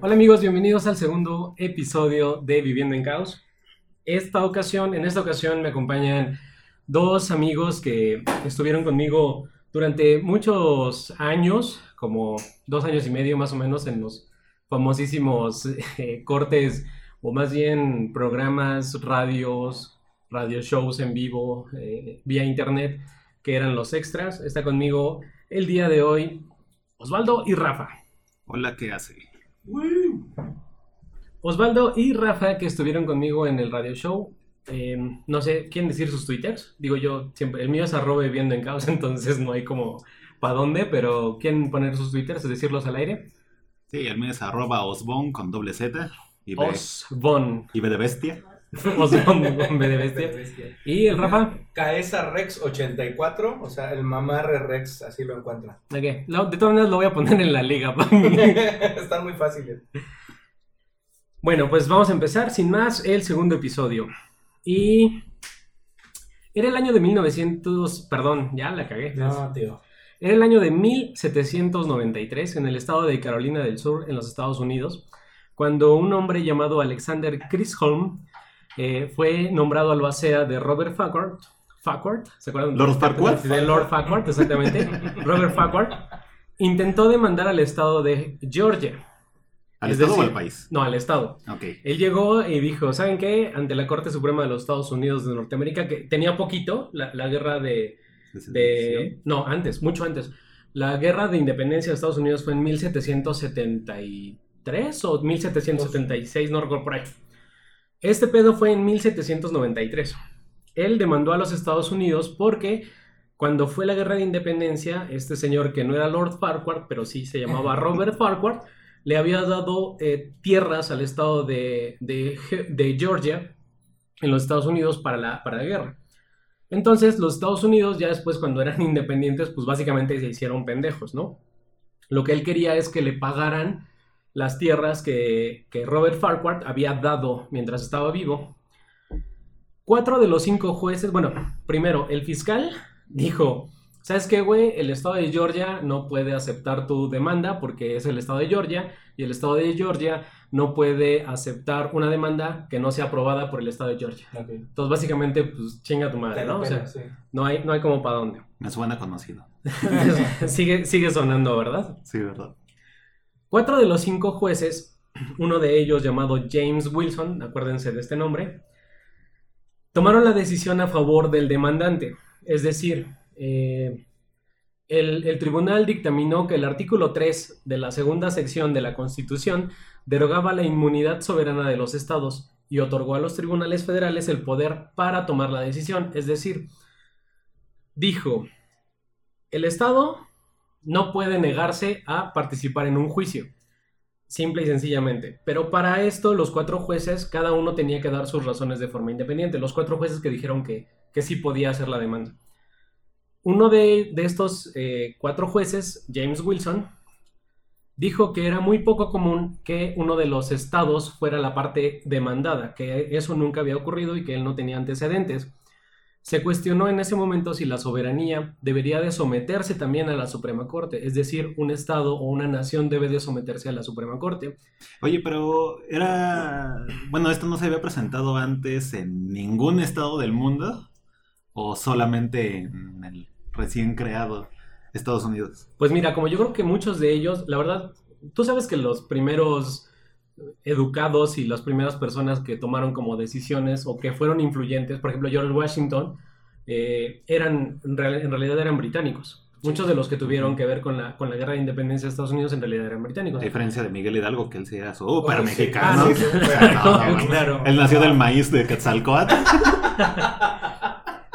Hola amigos, bienvenidos al segundo episodio de Viviendo en Caos. Esta ocasión, en esta ocasión me acompañan dos amigos que estuvieron conmigo durante muchos años, como dos años y medio más o menos, en los famosísimos eh, cortes o más bien programas, radios, radio shows en vivo, eh, vía internet, que eran los extras. Está conmigo el día de hoy Osvaldo y Rafa. Hola, ¿qué hace? Osvaldo y Rafa que estuvieron conmigo en el radio show. eh, no sé, ¿quieren decir sus twitters? Digo yo, siempre, el mío es arroba viviendo en caos, entonces no hay como para dónde, pero ¿quieren poner sus twitters, decirlos al aire? Sí, el mío es arroba osbon con doble Z y B, Osbon. y B de bestia. Osbon con B de bestia. ¿Y el Rafa? Caesa Rex 84, o sea, el mamarre Rex, así lo encuentra. Lo- de todas maneras lo voy a poner en la liga. Están muy fáciles. Bueno, pues vamos a empezar sin más el segundo episodio. Y era el año de 1900, perdón, ya la cagué. No, tío. Era el año de 1793 en el estado de Carolina del Sur, en los Estados Unidos, cuando un hombre llamado Alexander Chisholm eh, fue nombrado albacea de Robert Farquhar. Farquhar, ¿se acuerdan? Lord Farquhar. De Lord Farquhar, exactamente. Robert Farquhar intentó demandar al estado de Georgia. ¿Al Es estado o al país? No, al estado. Ok. Él llegó y dijo, ¿saben qué? Ante la Corte Suprema de los Estados Unidos de Norteamérica, que tenía poquito la, la guerra de, de... No, antes, mucho antes. La guerra de independencia de Estados Unidos fue en 1773 o 1776, no recuerdo por ahí. Este pedo fue en 1793. Él demandó a los Estados Unidos porque cuando fue la guerra de independencia, este señor que no era Lord Farquhar, pero sí se llamaba Robert Farquhar, le había dado eh, tierras al estado de, de Ge- de Georgia en los Estados Unidos para la, para la guerra. Entonces, los Estados Unidos, ya después, cuando eran independientes, pues básicamente se hicieron pendejos, ¿no? Lo que él quería es que le pagaran las tierras que, que Robert Farquhar había dado mientras estaba vivo. Cuatro de los cinco jueces, bueno, primero, el fiscal dijo, ¿sabes qué, güey? El estado de Georgia no puede aceptar tu demanda porque es el estado de Georgia y el estado de Georgia no puede aceptar una demanda que no sea aprobada por el estado de Georgia. Entonces, básicamente, pues chinga tu madre, ¿no? O sea, sí. no hay, no hay como para dónde. Me suena conocido. sigue, sigue sonando, ¿verdad? Sí, ¿verdad? Cuatro de los cinco jueces, uno de ellos llamado James Wilson, acuérdense de este nombre, tomaron la decisión a favor del demandante. Es decir, eh, el, el tribunal dictaminó que el artículo 3 de la segunda sección de la Constitución derogaba la inmunidad soberana de los estados y otorgó a los tribunales federales el poder para tomar la decisión. Es decir, dijo, el estado no puede negarse a participar en un juicio. Simple y sencillamente. Pero para esto, los cuatro jueces, cada uno tenía que dar sus razones de forma independiente. Los cuatro jueces que dijeron que, que sí podía hacer la demanda. Uno de, de estos eh, cuatro jueces, James Wilson, dijo que era muy poco común que uno de los estados fuera la parte demandada, que eso nunca había ocurrido y que él no tenía antecedentes. Se cuestionó en ese momento si la soberanía debería de someterse también a la Suprema Corte, es decir, un Estado o una nación debe de someterse a la Suprema Corte. Oye, pero era... Bueno, esto no se había presentado antes en ningún estado del mundo o solamente en el recién creado Estados Unidos. Pues mira, como yo creo que muchos de ellos, la verdad, tú sabes que los primeros educados y las primeras personas que tomaron como decisiones o que fueron influyentes, por ejemplo George Washington, eh, eran, en, real- en realidad eran británicos. Muchos de los que tuvieron que ver con la, con la guerra de independencia de Estados Unidos en realidad eran británicos. A diferencia de Miguel Hidalgo, que él sí era súper Oh, mexicano. Sí, sí, súper. claro, no, claro. Él nació del maíz de Quetzalcoatl.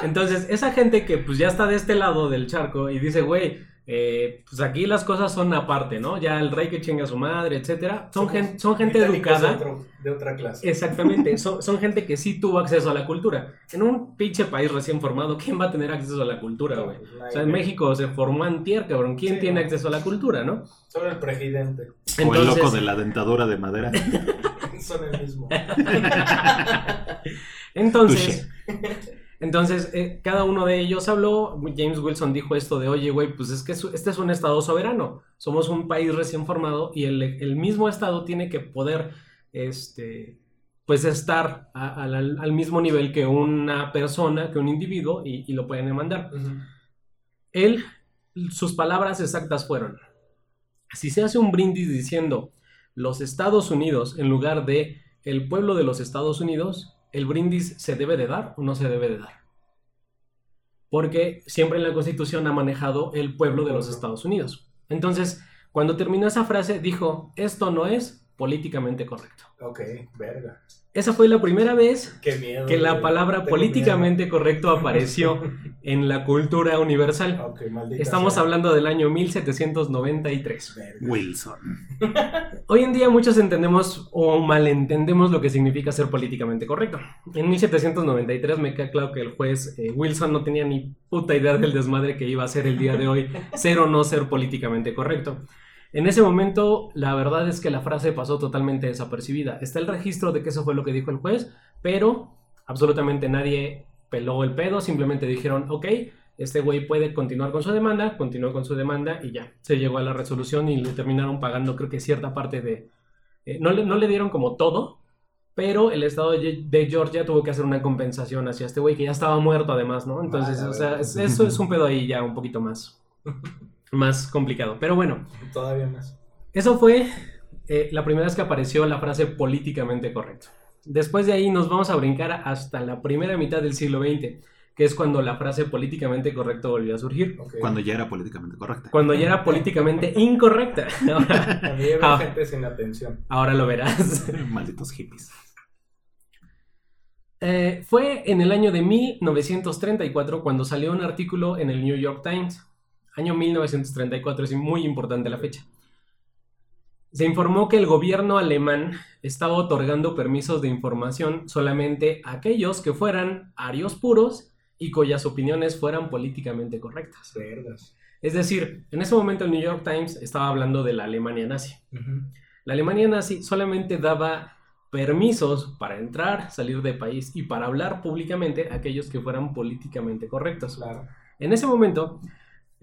Entonces, esa gente que pues ya está de este lado del charco y dice, güey, eh, pues aquí las cosas son aparte, ¿no? Ya el rey que chinga a su madre, etcétera. Son, gen- son gente educada. De, otro- de otra clase. Exactamente, son, son gente que sí tuvo acceso a la cultura. En un pinche país recién formado, ¿quién va a tener acceso a la cultura, güey? pues, O sea, en México se formó antier, cabrón. ¿Quién Sí, tiene no. acceso a la cultura, no? Solo el presidente. O el loco de la dentadura de madera. Son el mismo. Entonces, Entonces, eh, cada uno de ellos habló. James Wilson dijo esto de, oye, güey, pues es que este es un estado soberano. Somos un país recién formado y el, el mismo estado tiene que poder, este, pues estar a- al, al- al mismo nivel que una persona, que un individuo, y, y lo pueden demandar. Él, sus palabras exactas fueron, si se hace un brindis diciendo los Estados Unidos en lugar de el pueblo de los Estados Unidos, el brindis se debe de dar o no se debe de dar. Porque siempre en la Constitución ha manejado el pueblo de los Estados Unidos. Entonces, cuando terminó esa frase, dijo, esto no es políticamente correcto. Ok, verga. Esa fue la primera vez Qué miedo. que la palabra políticamente correcto apareció en la cultura universal. Estamos sea. hablando del año 1793. Verga. Wilson. Hoy en día muchos entendemos o malentendemos lo que significa ser políticamente correcto. En 1793 me queda claro que el juez eh, Wilson no tenía ni puta idea del desmadre que iba a ser el día de hoy ser o no ser políticamente correcto. En ese momento, la verdad es que la frase pasó totalmente desapercibida. Está el registro de que eso fue lo que dijo el juez, pero absolutamente nadie peló el pedo, simplemente dijeron, ok, este güey puede continuar con su demanda, continuó con su demanda y ya, se llegó a la resolución y le terminaron pagando creo que cierta parte de... eh, no, le, no le dieron como todo, pero el estado de, Georgia tuvo que hacer una compensación hacia este güey que ya estaba muerto además, ¿no? Entonces, Ah, o sea, es- eso es un pedo ahí ya un poquito más, más complicado. Pero bueno, Todavía más. eso fue eh, la primera vez que apareció la frase políticamente correcto. Después de ahí nos vamos a brincar hasta la primera mitad del siglo XX, que es cuando la frase políticamente correcto volvió a surgir. Cuando ya era políticamente correcta. Cuando ya era políticamente incorrecta. Ahora, Ah. gente sin atención. ahora lo verás. Malditos hippies. Eh, fue en el año de 1934 cuando salió un artículo en el New York Times. Año 1934, es muy importante la fecha. Se informó que el gobierno alemán estaba otorgando permisos de información solamente a aquellos que fueran arios puros y cuyas opiniones fueran políticamente correctas. Vergas. Es decir, en ese momento el New York Times estaba hablando de la Alemania nazi. La Alemania nazi solamente daba permisos para entrar, salir del país y para hablar públicamente a aquellos que fueran políticamente correctos. Claro. En ese momento,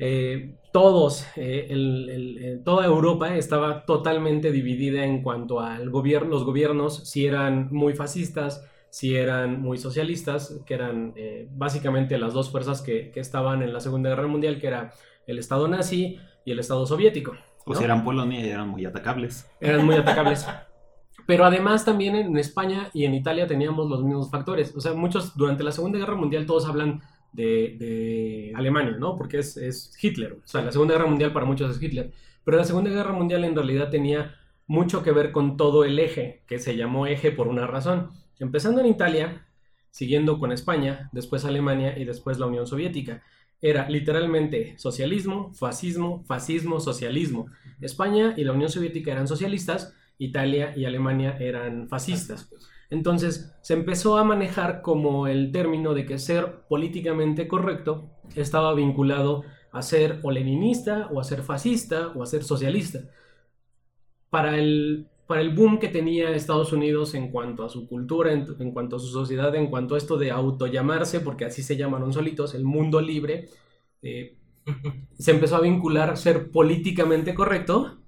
eh, todos, eh, el- el- eh, toda Europa estaba totalmente dividida en cuanto al gobierno, los gobiernos, si eran muy fascistas, si eran muy socialistas, que eran eh, básicamente las dos fuerzas que, que estaban en la Segunda Guerra Mundial, que era el Estado nazi y el Estado soviético. O si eran Polonia y eran muy atacables. eran muy atacables. Pero además también en España y en Italia teníamos los mismos factores. O sea, muchos durante la Segunda Guerra Mundial todos hablan de, Alemania, ¿no? Porque es, es Hitler. O sea, la Segunda Guerra Mundial para muchos es Hitler. Pero la Segunda Guerra Mundial en realidad tenía mucho que ver con todo el eje, que se llamó eje por una razón. Empezando en Italia, siguiendo con España, después Alemania y después la Unión Soviética. Era literalmente socialismo, fascismo, fascismo, socialismo. España y la Unión Soviética eran socialistas, Italia y Alemania eran fascistas. Entonces se empezó a manejar como el término de que ser políticamente correcto estaba vinculado a ser o leninista o a ser fascista o a ser socialista. Para el, para el boom que tenía Estados Unidos en cuanto a su cultura, en, en cuanto a su sociedad, en cuanto a esto de autollamarse, porque así se llamaron solitos, el mundo libre, eh, se empezó a vincular ser políticamente correcto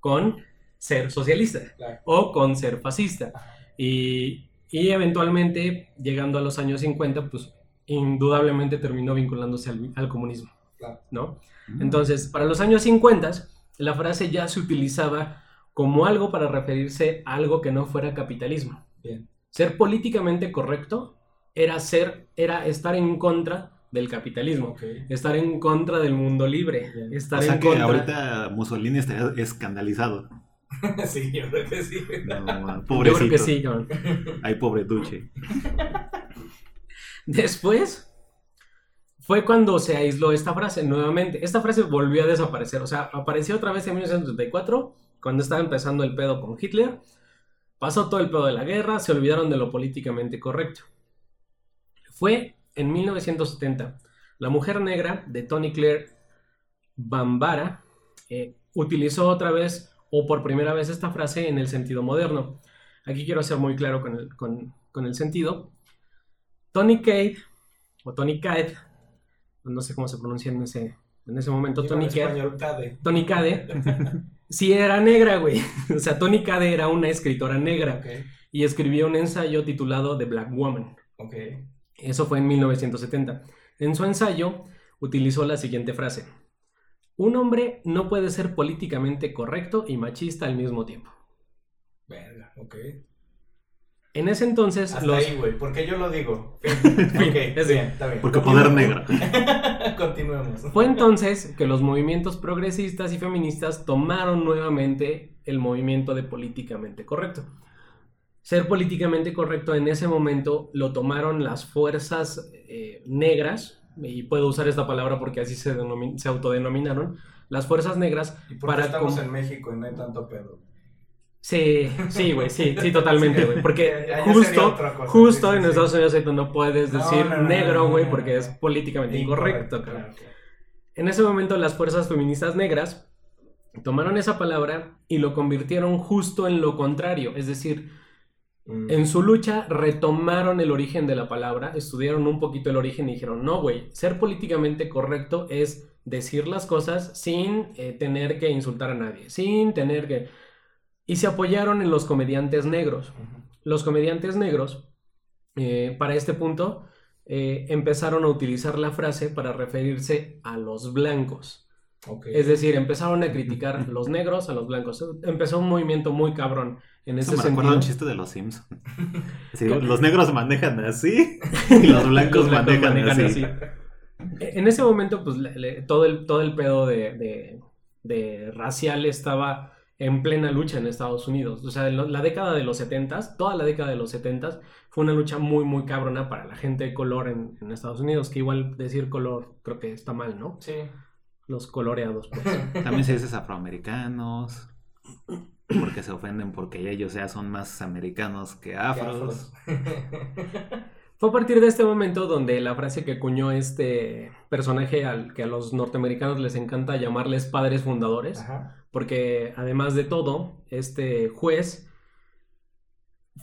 con ser socialista Claro. o con ser fascista. Y, y eventualmente, llegando a los años 50, pues indudablemente terminó vinculándose al, al comunismo. ¿no? Mm. Entonces, para los años 50, la frase ya se utilizaba como algo para referirse a algo que no fuera capitalismo. Bien. Ser políticamente correcto era ser, era estar en contra del capitalismo, estar en contra del mundo libre, Bien. estar O sea en que contra. ahorita Mussolini estaría escandalizado. sí, yo creo que sí. No, Yo pobrecito. creo que sí. Ay, pobre Duche. Después fue cuando se aisló esta frase nuevamente. Esta frase volvió a desaparecer. O sea, apareció otra vez en 1934, cuando estaba empezando el pedo con Hitler. Pasó todo el pedo de la guerra, se olvidaron de lo políticamente correcto. Fue en 1970. La mujer negra de Tony Claire Bambara eh, utilizó otra vez o por primera vez esta frase en el sentido moderno. Aquí quiero ser muy claro con el, con- con el sentido. Tony Cade o Tony Cade, no sé cómo se pronuncia en ese, en ese momento, Digo en Tony Cade, español, Cade. Tony Cade, sí era negra, güey. O sea, Tony Cade era una escritora negra y escribió un ensayo titulado The Black Woman. Eso fue en 1970. En su ensayo utilizó la siguiente frase. Un hombre no puede ser políticamente correcto y machista al mismo tiempo. Verga, ok. En ese entonces Hasta los... ahí, güey. ¿Por qué yo lo digo? Fin. ok, es bien, está bien. Porque poder negro. Continuemos. Fue entonces que los movimientos progresistas y feministas tomaron nuevamente el movimiento de políticamente correcto. Ser políticamente correcto en ese momento lo tomaron las fuerzas eh, negras, y puedo usar esta palabra porque así se, se autodenominaron, las fuerzas negras ¿Y por qué para estamos en México y no hay tanto pedo? Sí, sí, güey, sí, sí, totalmente, güey. Porque justo, cosa, justo sí, en sí. Estados Unidos no puedes decir no, no, negro, güey, porque es políticamente incorrecto, claro. En ese momento las fuerzas feministas negras tomaron esa palabra y lo convirtieron justo en lo contrario, es decir, Mm. en su lucha retomaron el origen de la palabra, estudiaron un poquito el origen y dijeron, no, güey, ser políticamente correcto es decir las cosas sin eh, tener que insultar a nadie, sin tener que... Y se apoyaron en los comediantes negros. Los comediantes negros, eh, para este punto, eh, empezaron a utilizar la frase para referirse a los blancos. Es decir, empezaron a criticar a los negros, a los blancos. Empezó un movimiento muy cabrón en Eso ese me recuerda sentido. un chiste de los Sims. los negros manejan así y los blancos Los blancos manejan, manejan así. así. En ese momento, pues le- le- todo, el, todo el pedo de, de- de racial estaba en plena lucha en Estados Unidos. O sea, lo- la década de los 70 toda la década de los 70 fue una lucha muy, muy cabrona para la gente de color en, en Estados Unidos, que igual decir color creo que está mal, ¿no? Sí. Los coloreados, pues. También se dices afroamericanos. Porque se ofenden porque ellos ya son más americanos que afros. Fue a partir de este momento donde la frase que acuñó este personaje al que a los norteamericanos les encanta llamarles padres fundadores, Ajá. porque además de todo, este juez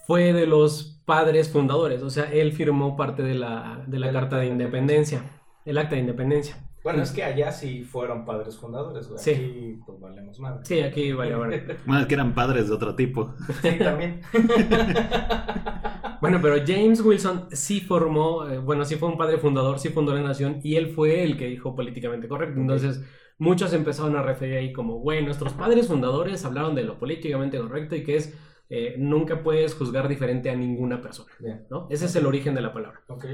fue de los padres fundadores, o sea, él firmó parte de la, de la Carta de Independencia, el Acta de Independencia. Bueno, es que allá sí fueron padres fundadores, güey. Sí. Aquí pues valemos madre. Sí, aquí vale, vale. Bueno, es que eran padres de otro tipo. Sí, también. Bueno, pero James Wilson sí formó, eh, bueno, sí fue un padre fundador, sí fundó la nación y él fue el que dijo políticamente correcto. Entonces, muchos empezaron a referir ahí como, güey, nuestros padres fundadores hablaron de lo políticamente correcto y que es, eh, nunca puedes juzgar diferente a ninguna persona. ¿no? Ese es el origen de la palabra. Ok.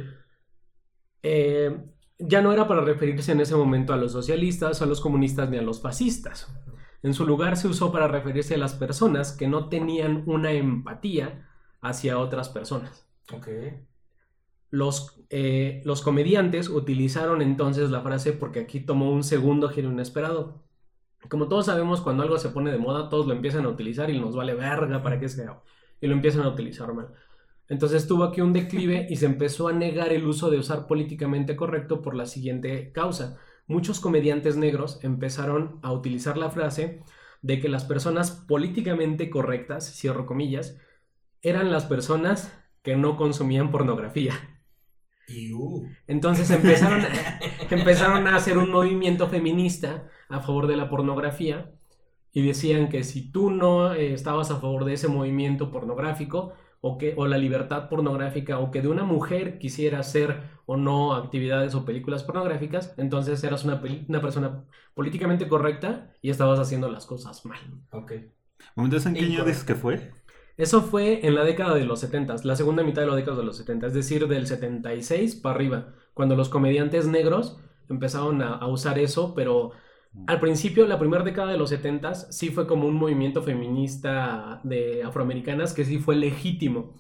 Eh, ya no era para referirse en ese momento a los socialistas, a los comunistas ni a los fascistas. En su lugar se usó para referirse a las personas que no tenían una empatía hacia otras personas. Ok. Los, eh, los comediantes utilizaron entonces la frase porque aquí tomó un segundo giro inesperado. Como todos sabemos, cuando algo se pone de moda, todos lo empiezan a utilizar y nos vale verga para qué sea. Y lo empiezan a utilizar mal. Entonces tuvo aquí un declive y se empezó a negar el uso de usar políticamente correcto por la siguiente causa. Muchos comediantes negros empezaron a utilizar la frase de que las personas políticamente correctas, cierro comillas, eran las personas que no consumían pornografía. Entonces empezaron, empezaron a hacer un movimiento feminista a favor de la pornografía y decían que si tú no eh, estabas a favor de ese movimiento pornográfico o, que, o la libertad pornográfica o que de una mujer quisiera hacer o no actividades o películas pornográficas, entonces eras una, peli- una persona políticamente correcta y estabas haciendo las cosas mal. Ok. ¿Momentos en qué año dices que fue? Eso fue en la década de los 70, la segunda mitad de la década de los 70, es decir, del 76 para arriba, cuando los comediantes negros empezaron a, a usar eso, pero al principio, la primera década de los 70 sí fue como un movimiento feminista de afroamericanas que sí fue legítimo.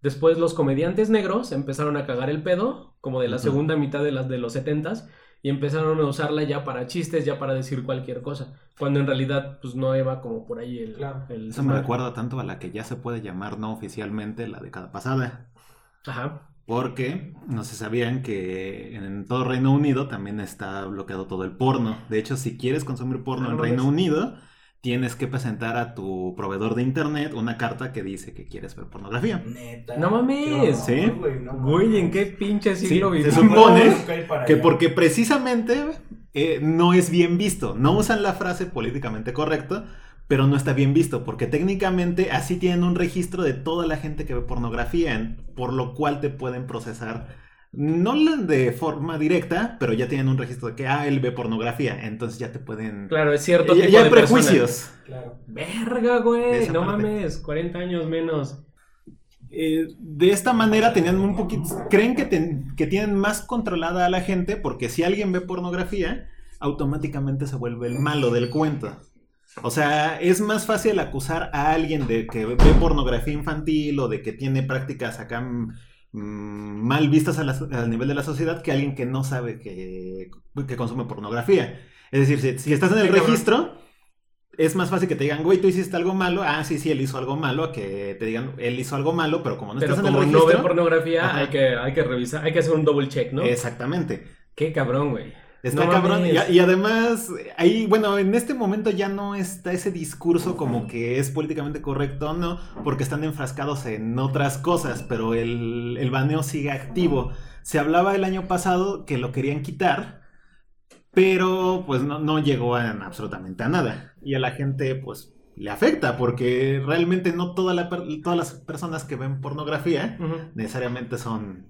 Después los comediantes negros empezaron a cagar el pedo, como de la segunda mitad de, las, de los 70 y empezaron a usarla ya para chistes, ya para decir cualquier cosa, cuando en realidad pues no iba como por ahí el... Claro. el Eso me recuerda tanto a la que ya se puede llamar no oficialmente la década pasada. Ajá. Porque no se sabían que en todo Reino Unido también está bloqueado todo el porno. De hecho, si quieres consumir porno en ¿no Reino ves? Unido, tienes que presentar a tu proveedor de internet una carta que dice que quieres ver pornografía. Neta. No mames. Sí. güey, no Güey, ¿en qué pinche Sí, siglo se vivimos? supone que porque precisamente eh, no es bien visto. No usan la frase políticamente correcto, pero no está bien visto. Porque técnicamente así tienen un registro de toda la gente que ve pornografía, por lo cual te pueden procesar. No de forma directa, pero ya tienen un registro de que, ah, él ve pornografía. Entonces ya te pueden... Claro, es cierto ya, tipo ya hay de prejuicios. Claro. Verga, güey. No parte. mames, 40 años menos. Eh, de esta manera tenían un poquito, creen que, ten- que tienen más controlada a la gente porque si alguien ve pornografía, automáticamente se vuelve el malo del cuento. O sea, es más fácil acusar a alguien de que ve pornografía infantil o de que tiene prácticas acá mm, mal vistas al nivel de la sociedad que alguien que no sabe que, que consume pornografía. Es decir, si, si estás en el registro, es más fácil que te digan, güey, tú hiciste algo malo. Ah, sí, sí, él hizo algo malo. A que te digan, él hizo algo malo, pero como no Pero estás en el no registro. ve pornografía, Ajá. hay que, hay que revisar, hay que hacer un double check, ¿no? Exactamente. Qué cabrón, güey. Está No cabrón. Y, y además, ahí, bueno, en este momento ya no está ese discurso como que es políticamente correcto, no, porque están enfrascados en otras cosas, pero el, el baneo sigue activo. Se hablaba el año pasado que lo querían quitar, pero pues no, no llegó a absolutamente a nada. Y a la gente, pues, le afecta, porque realmente no toda la per- todas las personas que ven pornografía necesariamente son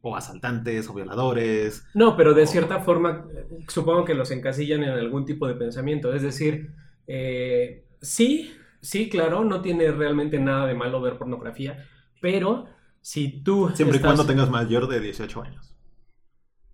o asaltantes o violadores. No, pero de cierta forma, supongo que los encasillan en algún tipo de pensamiento. Es decir, eh, sí, sí, claro, no tiene realmente nada de malo ver pornografía, pero si tú. Siempre y cuando tengas mayor de 18 años.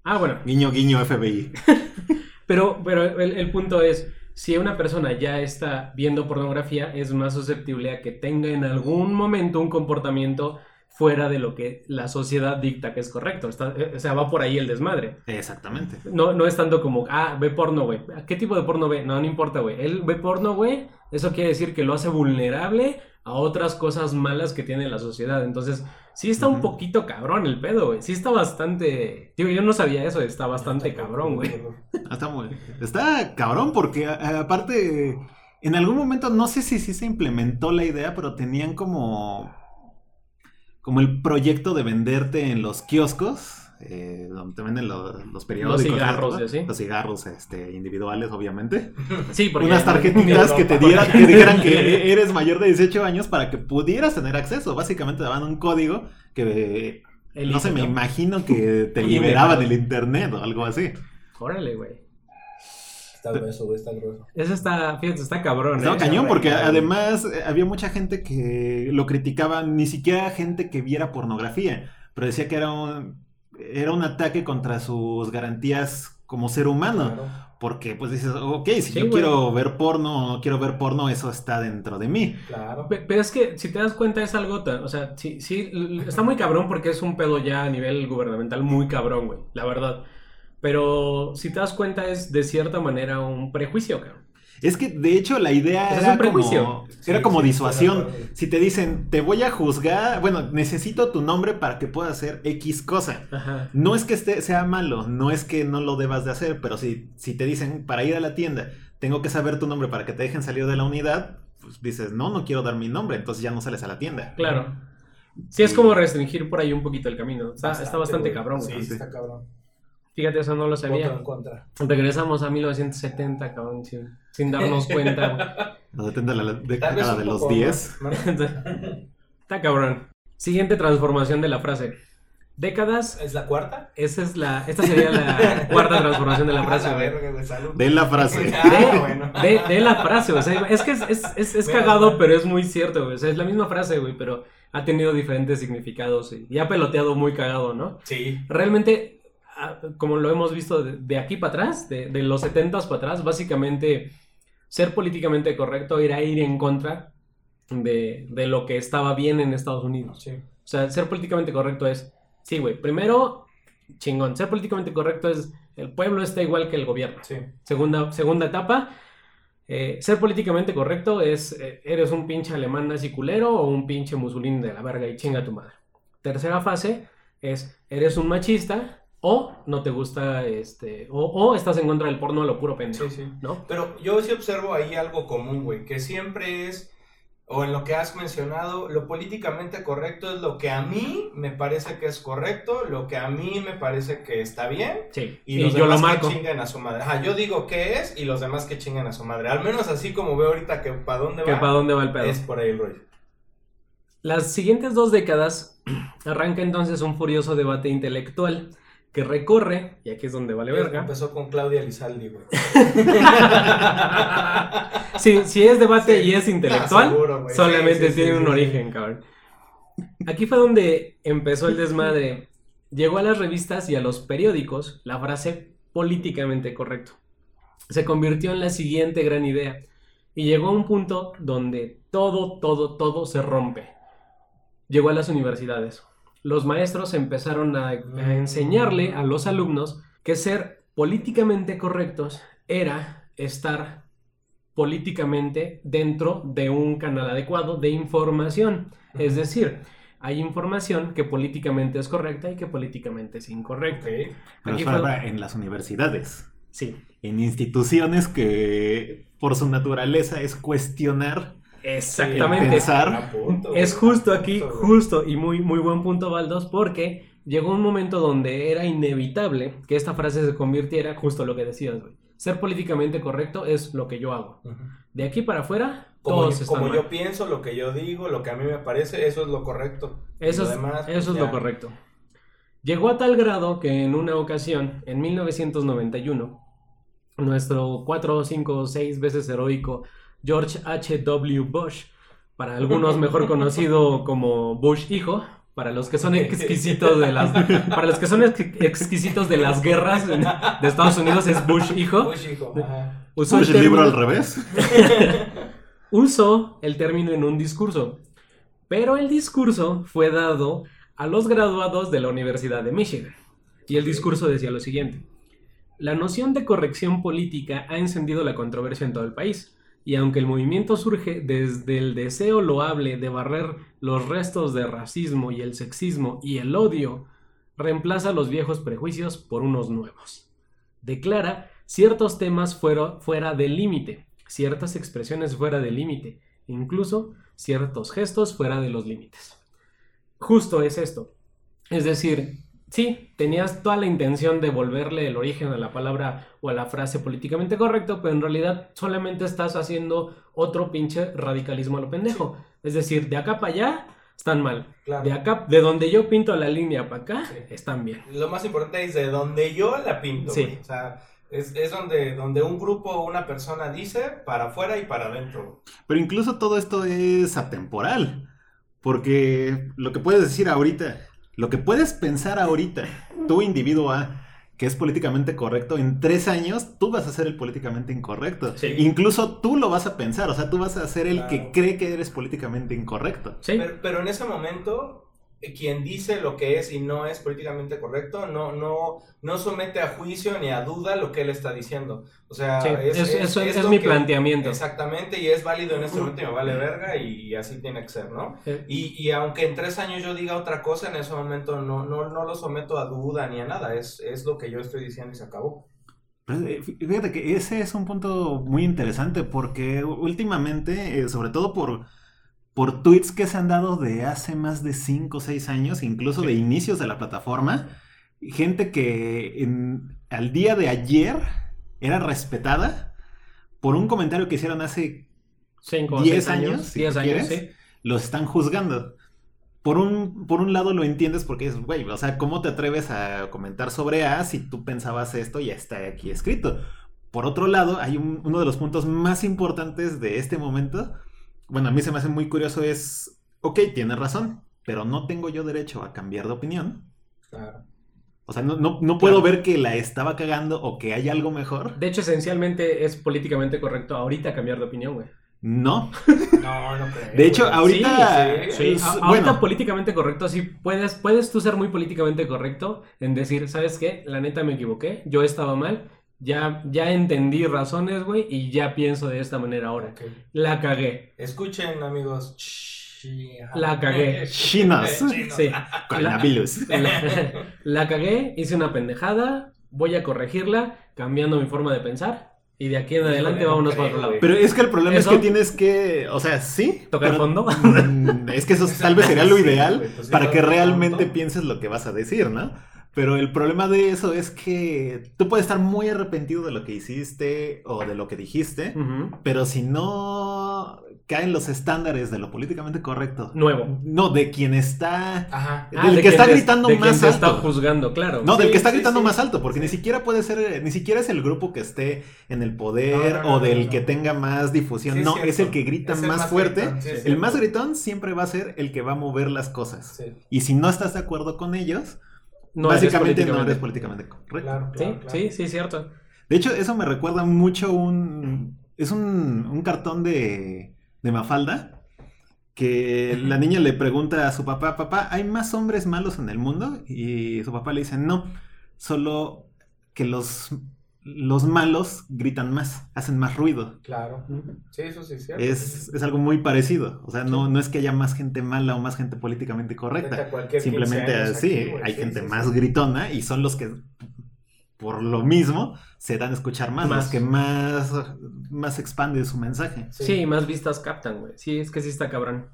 Ah, bueno, Guiño, guiño, FBI. pero, pero el, el punto es. Si una persona ya está viendo pornografía, es más susceptible a que tenga en algún momento un comportamiento fuera de lo que la sociedad dicta que es correcto. Está- eh, o sea, va por ahí el desmadre. Exactamente. No, no es tanto como, ah, ve porno, güey. ¿Qué tipo de porno ve? No, no importa, güey. Él ve porno, güey. Eso quiere decir que lo hace vulnerable a otras cosas malas que tiene la sociedad. Entonces, sí está un poquito cabrón el pedo, güey. Sí está bastante... Digo, yo no sabía eso, está bastante cabrón, güey. Está, muy- está cabrón porque aparte, en algún momento, no sé si sí se implementó la idea, pero tenían como, como el proyecto de venderte en los kioscos. eh, donde te venden los, los periódicos. cigarros ¿no? y así. Los cigarros este, individuales, obviamente. Sí, porque... Unas tarjetitas que te dieran, que dijeran que eres mayor de 18 años para que pudieras tener acceso. Básicamente te daban un código que El no sé, me imagino que te liberaban INE, el internet o algo así. Órale, güey. Está grueso, güey, está grueso. Eso está, fíjate, está cabrón, Estaba ¿eh? cañón porque además eh, había mucha gente que lo criticaba, ni siquiera gente que viera pornografía, pero decía que era un, era un ataque contra sus garantías como ser humano. Claro. Porque pues dices, ok, si Sí, yo güey. quiero ver porno o no quiero ver porno, eso está dentro de mí. Claro. Pe- Pero es que si te das cuenta es algo tan, o sea, sí, sí, está muy cabrón porque es un pedo ya a nivel gubernamental muy cabrón, güey, la verdad. Pero si te das cuenta es de cierta manera un prejuicio, cabrón. Es que de hecho la idea Pues es era un prejuicio. como, Sí, era como sí, disuasión. Si te dicen, te voy a juzgar, bueno, necesito tu nombre para que puedas hacer X cosa. Ajá. No es que esté, sea malo, no es que no lo debas de hacer, pero si, si te dicen, para ir a la tienda, tengo que saber tu nombre para que te dejen salir de la unidad, pues dices, no, no quiero dar mi nombre, entonces ya no sales a la tienda. Claro. Sí, es como restringir por ahí un poquito el camino. Está bastante, está bastante cabrón, sí, está cabrón. Fíjate, eso no lo Voto sabía. en contra. Regresamos a 1970, cabrón, sin, sin darnos cuenta. No depende de la década de los poco 10. más, güey. Está cabrón. Siguiente transformación de la frase. Décadas, ¿Es la cuarta? esa es la, esta sería la cuarta transformación de la frase, Ah, la verga. De la frase. Ah, de, bueno. de- de la frase, o sea, es que es, es, es, es cagado, pero es muy cierto, güey. O sea, es la misma frase, güey, pero ha tenido diferentes significados y, y ha peloteado muy cagado, ¿no? Sí. Realmente, ah, como lo hemos visto de, de aquí para atrás, de, de los 70 para atrás, básicamente ser políticamente correcto era ir en contra de, de lo que estaba bien en Estados Unidos. Sí. O sea, ser políticamente correcto es, sí, güey, primero, chingón, ser políticamente correcto es, el pueblo está igual que el gobierno. Sí. Segunda, segunda etapa, eh, ser políticamente correcto es, eh, eres un pinche alemán nazi culero o un pinche musulín de la verga y chinga tu madre. Tercera fase es, eres un machista o no te gusta, este, o, o estás en contra del porno a lo puro pendejo, Sí, sí. ¿no? Pero yo sí observo ahí algo común, güey, que siempre es, o en lo que has mencionado, lo políticamente correcto es lo que a mí me parece que es correcto, lo que a mí me parece que está bien, Sí, y, y, los yo lo demás marco. que chinguen a su madre. Ajá, yo digo qué es y los demás que chinguen a su madre. Al menos así como veo ahorita que para dónde Que va, para dónde va el pedo. es por ahí el rollo. Las siguientes dos décadas arranca entonces un furioso debate intelectual que recorre, y aquí es donde vale verga. Empezó con Claudia Lizaldi, güey. Sí, si es debate Sí. y es intelectual, Ah, seguro, solamente Sí, sí, tiene sí, un sí, origen, cabrón. Aquí fue donde empezó el desmadre. Llegó a las revistas y a los periódicos la frase políticamente correcto. Se convirtió en la siguiente gran idea. Y llegó a un punto donde todo, todo, todo se rompe. Llegó a las universidades. Los maestros empezaron a, a enseñarle a los alumnos que ser políticamente correctos era estar políticamente dentro de un canal adecuado de información. Es decir, hay información que políticamente es correcta y que políticamente es incorrecta. Pero Aquí fue- en las universidades, Sí, en instituciones que por su naturaleza es cuestionar exactamente. Es justo aquí, justo y muy, muy buen punto, Baldos, porque llegó un momento donde era inevitable que esta frase se convirtiera justo lo que decías, güey. Ser políticamente correcto es lo que yo hago. De aquí para afuera, Como, todos yo, están como mal. yo pienso, lo que yo digo, lo que a mí me parece, eso es lo correcto. Eso Lo es, demás, pues, eso es ya. lo correcto. Llegó a tal grado que en una ocasión, en 1991, nuestro 4, 5, 6 veces heroico George H.W. Bush, para algunos mejor conocido como Bush hijo, para los que son exquisitos de las para los que son ex- exquisitos de las guerras de Estados Unidos es Bush hijo. Bush, hijo, ajá. Usó ¿Push el libro al revés? usó el término en un discurso, pero el discurso fue dado a los graduados de la Universidad de Michigan. Y el discurso decía lo siguiente. La noción de corrección política ha encendido la controversia en todo el país, y aunque el movimiento surge desde el deseo loable de barrer los restos de racismo y el sexismo y el odio, reemplaza los viejos prejuicios por unos nuevos. Declara ciertos temas fuera, fuera del límite, ciertas expresiones fuera del límite, incluso ciertos gestos fuera de los límites. Justo es esto. Es decir, sí, tenías toda la intención de volverle el origen a la palabra o a la frase políticamente correcto, pero en realidad solamente estás haciendo otro pinche radicalismo a lo pendejo. Es decir, de acá para allá están mal. Claro. De acá, de donde yo pinto la línea para acá, Sí. están bien. Lo más importante es de donde yo la pinto. Sí. güey. O sea, es, es donde, donde un grupo o una persona dice para afuera y para adentro. Pero incluso todo esto es atemporal. Porque lo que puedes decir ahorita, lo que puedes pensar ahorita, tú individuo A, que es políticamente correcto, en tres años tú vas a ser el políticamente incorrecto. Sí. Incluso tú lo vas a pensar, o sea, tú vas a ser el que cree que eres políticamente incorrecto. ¿Sí? Pero, pero en ese momento, quien dice lo que es y no es políticamente correcto, no, no, no somete a juicio ni a duda lo que él está diciendo. O sea, Sí, es, es- eso es, lo mi que- planteamiento. Exactamente, y es válido en este momento me vale verga y, así tiene que ser, ¿no? Y, y aunque en tres años yo diga otra cosa, en ese momento no, no, no lo someto a duda ni a nada, es, es lo que yo estoy diciendo y se acabó. Pero, eh, fí- Fíjate que ese es un punto muy interesante porque últimamente, eh, sobre todo por, por tweets que se han dado de hace más de 5 o 6 años, incluso de inicios de la plataforma, gente que en- al día de ayer era respetada por un comentario que hicieron hace Cinco o 10 seis años. años, si 10 tú años, quieres. sí. los están juzgando. Por un, por un lado lo entiendes porque es, güey, o sea, ¿cómo te atreves a comentar sobre A si tú pensabas esto y ya está aquí escrito? Por otro lado, hay un- uno de los puntos más importantes de este momento. Bueno, a mí se me hace muy curioso es, ok, tienes razón, pero no tengo yo derecho a cambiar de opinión. Claro. O sea, no, no, no puedo Claro. ver que la estaba cagando o que hay algo mejor. De hecho, esencialmente es políticamente correcto ahorita cambiar de opinión, güey. No. No, no creo. De hecho, ahorita... Sí, Sí, es- a- ahorita bueno, políticamente correcto, sí, puedes, puedes tú ser muy políticamente correcto en decir, ¿sabes qué? La neta me equivoqué, yo estaba mal, ya, ya entendí razones, güey, y ya pienso de esta manera ahora. La cagué. Escuchen, amigos. La cagué. Chinos. Chinos. Sí. Coronavirus. La, la cagué, hice una pendejada, voy a corregirla, cambiando mi forma de pensar. Y de aquí en adelante no vámonos para otro lado. Pero es que el problema ¿Eso? es que tienes que, o sea, sí. ¿Tocar pero- fondo? Es que eso tal vez sería lo Sí, ideal pues sí, para que realmente pienses lo que vas a decir, ¿no? Pero el problema de eso es que tú puedes estar muy arrepentido de lo que hiciste o de lo que dijiste, pero si no caen los estándares de lo políticamente correcto, Nuevo. no, de quien está, Ajá. Ah, del de que está quien gritando de quien más está alto. juzgando, claro. No, del que está sí, gritando sí. más alto, porque ni siquiera puede ser, ni siquiera es el grupo que esté en el poder No, no, no, o del que tenga más difusión. Es no, es el que grita más, más fuerte. el más gritón siempre va a ser el que va a mover las cosas. Y si no estás de acuerdo con ellos, No eres básicamente no políticamente- eres políticamente correcto. claro, Sí, claro, claro. sí, sí, cierto. De hecho, eso me recuerda mucho un... Es un, un cartón de, de Mafalda que la niña le pregunta a su papá, papá, ¿hay más hombres malos en el mundo? Y su papá le dice, no, solo que los, los malos gritan más, hacen más ruido. Claro. Sí, eso sí es cierto. Es, es algo muy parecido. O sea, no, no es que haya más gente mala o más gente políticamente correcta. Neta, cualquier 15 Simplemente así, aquí, hay sí, gente sí, más sí. gritona y son los que, por lo mismo, se dan a escuchar más, Más. los que más, más expande su mensaje. Sí. más vistas captan, güey. Sí, es que sí está cabrón.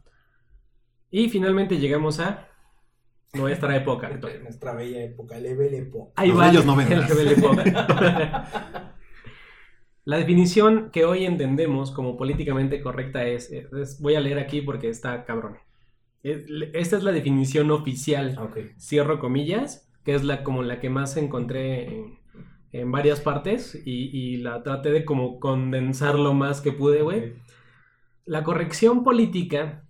Y finalmente llegamos a nuestra época actual. Nuestra bella época, level época. Ahí Los va bellos noventas. el nivel época. La definición que hoy entendemos como políticamente correcta es, es- voy a leer aquí porque está cabrón. Es- Esta es la definición oficial Ok. cierro comillas, que es la como la que más encontré en, en varias partes y, y la traté de como condensar lo más que pude, güey. La corrección política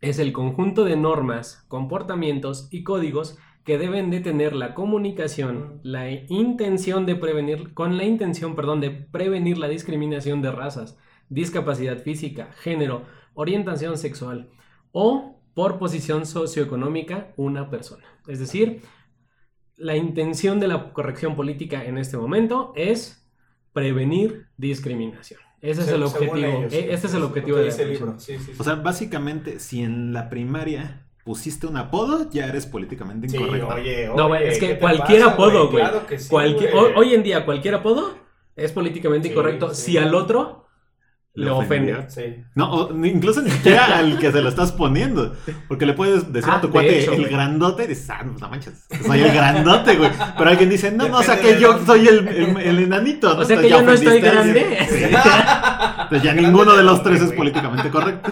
es el conjunto de normas, comportamientos y códigos que deben de tener la comunicación, la intención de prevenir, con la intención, perdón, de prevenir la discriminación de razas, discapacidad física, género, orientación sexual o por posición socioeconómica una persona. Es decir, la intención de la corrección política en este momento es prevenir discriminación. Ese es el objetivo. ellos, e- Este es el objetivo de definición. libro. Sí, sí, sí. O sea, básicamente, si en la primaria pusiste un apodo, ya eres políticamente Sí, incorrecto. oye, No, oye, es ¿qué que cualquier pasa, apodo, güey. Claro que sí, Cualquier- güey. hoy, en día, cualquier apodo es políticamente Sí, incorrecto sí. si al otro Le ofende. ofendió. Sí. No, o incluso ni siquiera al que se lo estás poniendo. Porque le puedes decir Ah, a tu de cuate hecho, el güey. grandote y dices, ah, no manches, soy el grandote, güey. Pero alguien dice, no, no, o sea que yo soy el, el- el enanito, ¿no? O sea que yo no estoy grande. Sí. Entonces ya Grande ninguno de los tres es políticamente correcto.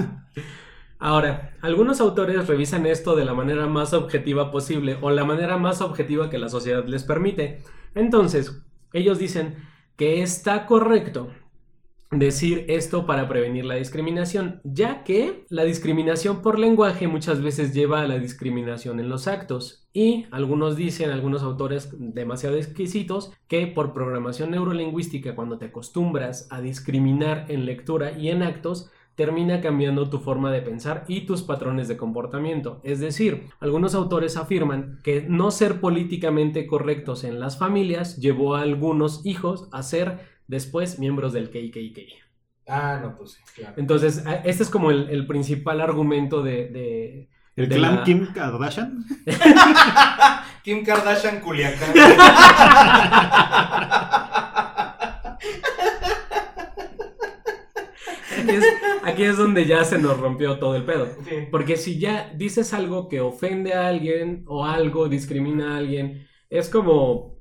Ahora, algunos autores revisan esto de la manera más objetiva posible o la manera más objetiva que la sociedad les permite. Entonces, ellos dicen que está correcto decir esto para prevenir la discriminación, ya que la discriminación por lenguaje muchas veces lleva a la discriminación en los actos y algunos dicen, algunos autores demasiado exquisitos, que por programación neurolingüística cuando te acostumbras a discriminar en lectura y en actos, termina cambiando tu forma de pensar y tus patrones de comportamiento. Es decir, algunos autores afirman que no ser políticamente correctos en las familias llevó a algunos hijos a ser después miembros del KKK. Ah, no, pues sí, claro. Entonces, a- este es como el, el principal argumento de... de- El de clan la- Kim Kardashian. Kim Kardashian Culiacán. Aquí es, aquí es donde ya se nos rompió todo el pedo. Sí. Porque si ya dices algo que ofende a alguien o algo discrimina a alguien, es como,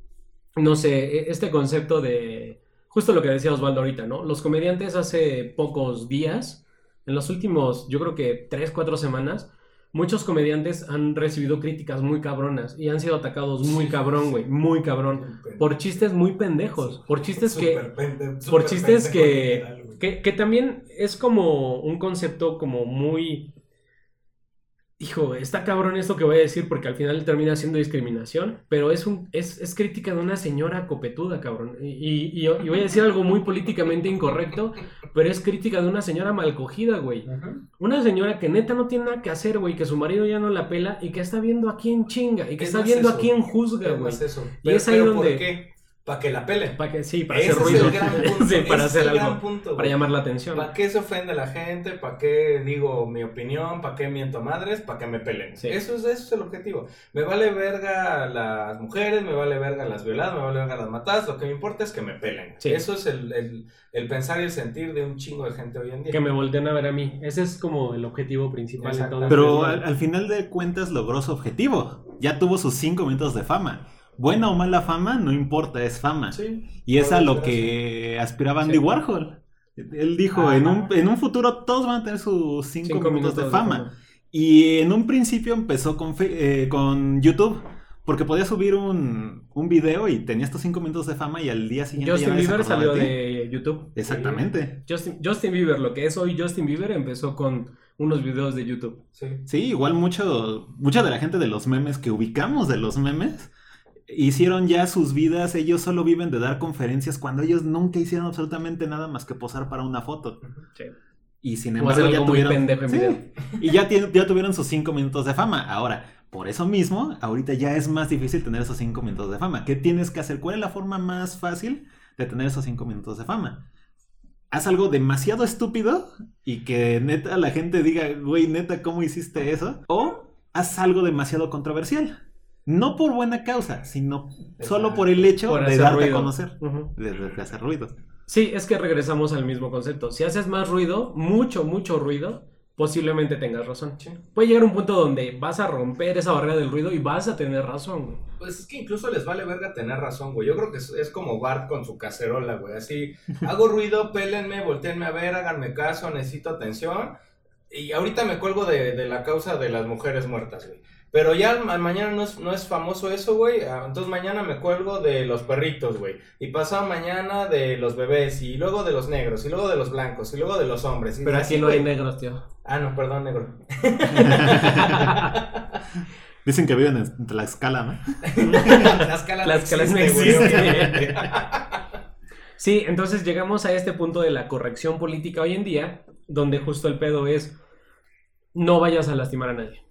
no sé, e- este concepto de, justo lo que decía Osvaldo ahorita, ¿no? Los comediantes hace pocos días, en los últimos, yo creo que tres, cuatro semanas, muchos comediantes han recibido críticas muy cabronas y han sido atacados muy cabrón, güey, muy cabrón. Por chistes muy pendejos, por chistes que... Por chistes que, que también es como un concepto como muy... Hijo, está cabrón esto que voy a decir porque al final termina siendo discriminación, pero es, un, es, es crítica de una señora copetuda, cabrón. Y, y- voy a decir algo muy políticamente incorrecto, pero es crítica de una señora mal cogida, güey. Una señora que neta no tiene nada que hacer, güey, que su marido ya no la pela y que está viendo a quién chinga y que Es está viendo eso. a quién juzga, Es güey. eso. Y es ahí donde- ¿por qué? Para que la pelen. Para que, sí, para Ese hacer es ruido. el gran punto. Sí, para ese es hacer el gran algo. punto, Para llamar la atención. ¿Para qué se ofende la gente? ¿Para qué digo mi opinión? ¿Para qué miento madres? ¿Para que me peleen? Sí. Eso, es, eso es el objetivo. Me vale verga las mujeres, me vale verga las violadas, me vale verga las matadas. Lo que me importa es que me peleen. Sí. Eso es el, el- el pensar y el sentir de un chingo de gente hoy en día. Que me volteen a ver a mí. Ese es como el objetivo principal de todo. Exactamente. Pero al, al final de cuentas logró su objetivo. Ya tuvo sus cinco minutos de fama. Buena o mala fama, no importa, es fama. Sí. Y es a lo que aspiraba Andy Sí. Warhol. Él dijo, Ajá. en un, en un futuro todos van a tener sus cinco, Cinco minutos, de de fama. Y en un principio empezó con, eh, con YouTube. Porque podía subir un, un video y tenía estos cinco minutos de fama y al día siguiente Justin Bieber salió de YouTube. Exactamente. Justin, Justin Bieber, lo que es hoy Justin Bieber, empezó con unos videos de YouTube. Sí. Sí, igual mucho, mucha de la gente de los memes que ubicamos de los memes hicieron ya sus vidas, ellos solo viven de dar conferencias cuando ellos nunca hicieron absolutamente nada más que posar para una foto. Sí. Y sin embargo ya tuvieron, Sí, y ya tuvieron sus cinco minutos de fama. Ahora, por eso mismo, ahorita ya es más difícil tener esos cinco minutos de fama. ¿Qué tienes que hacer? ¿Cuál es la forma más fácil de tener esos cinco minutos de fama? Haz algo demasiado estúpido y que neta la gente diga, güey, neta, ¿cómo hiciste eso? O haz algo demasiado controversial. No por buena causa, sino solo por el hecho Por de darte ruido. a conocer, Ujú. de, de hacer ruido. Sí, es que regresamos al mismo concepto. Si haces más ruido, mucho, mucho ruido, posiblemente tengas razón. Sí. Puede llegar un punto donde vas a romper esa barrera del ruido y vas a tener razón. güey. Pues es que incluso les vale verga tener razón, güey. Yo creo que es, es como Bart con su cacerola, güey. Así, hago ruido, pélenme, volteenme a ver, háganme caso, necesito atención. Y ahorita me cuelgo de, de la causa de las mujeres muertas, güey. Pero ya ma- mañana no es, no es famoso eso, güey. Ah, Entonces mañana me cuelgo de los perritos, güey. Y pasado mañana de los bebés. Y luego de los negros. Y luego de los blancos. Y luego de los hombres. Pero así, aquí no hay negros, tío. Ah, no, perdón, negro. Dicen que viven en Tlaxcala, ¿no? Tlaxcala no Tlaxcala no existe. Sí, entonces llegamos a este punto de la corrección política hoy en día, donde justo el pedo es no vayas a lastimar a nadie,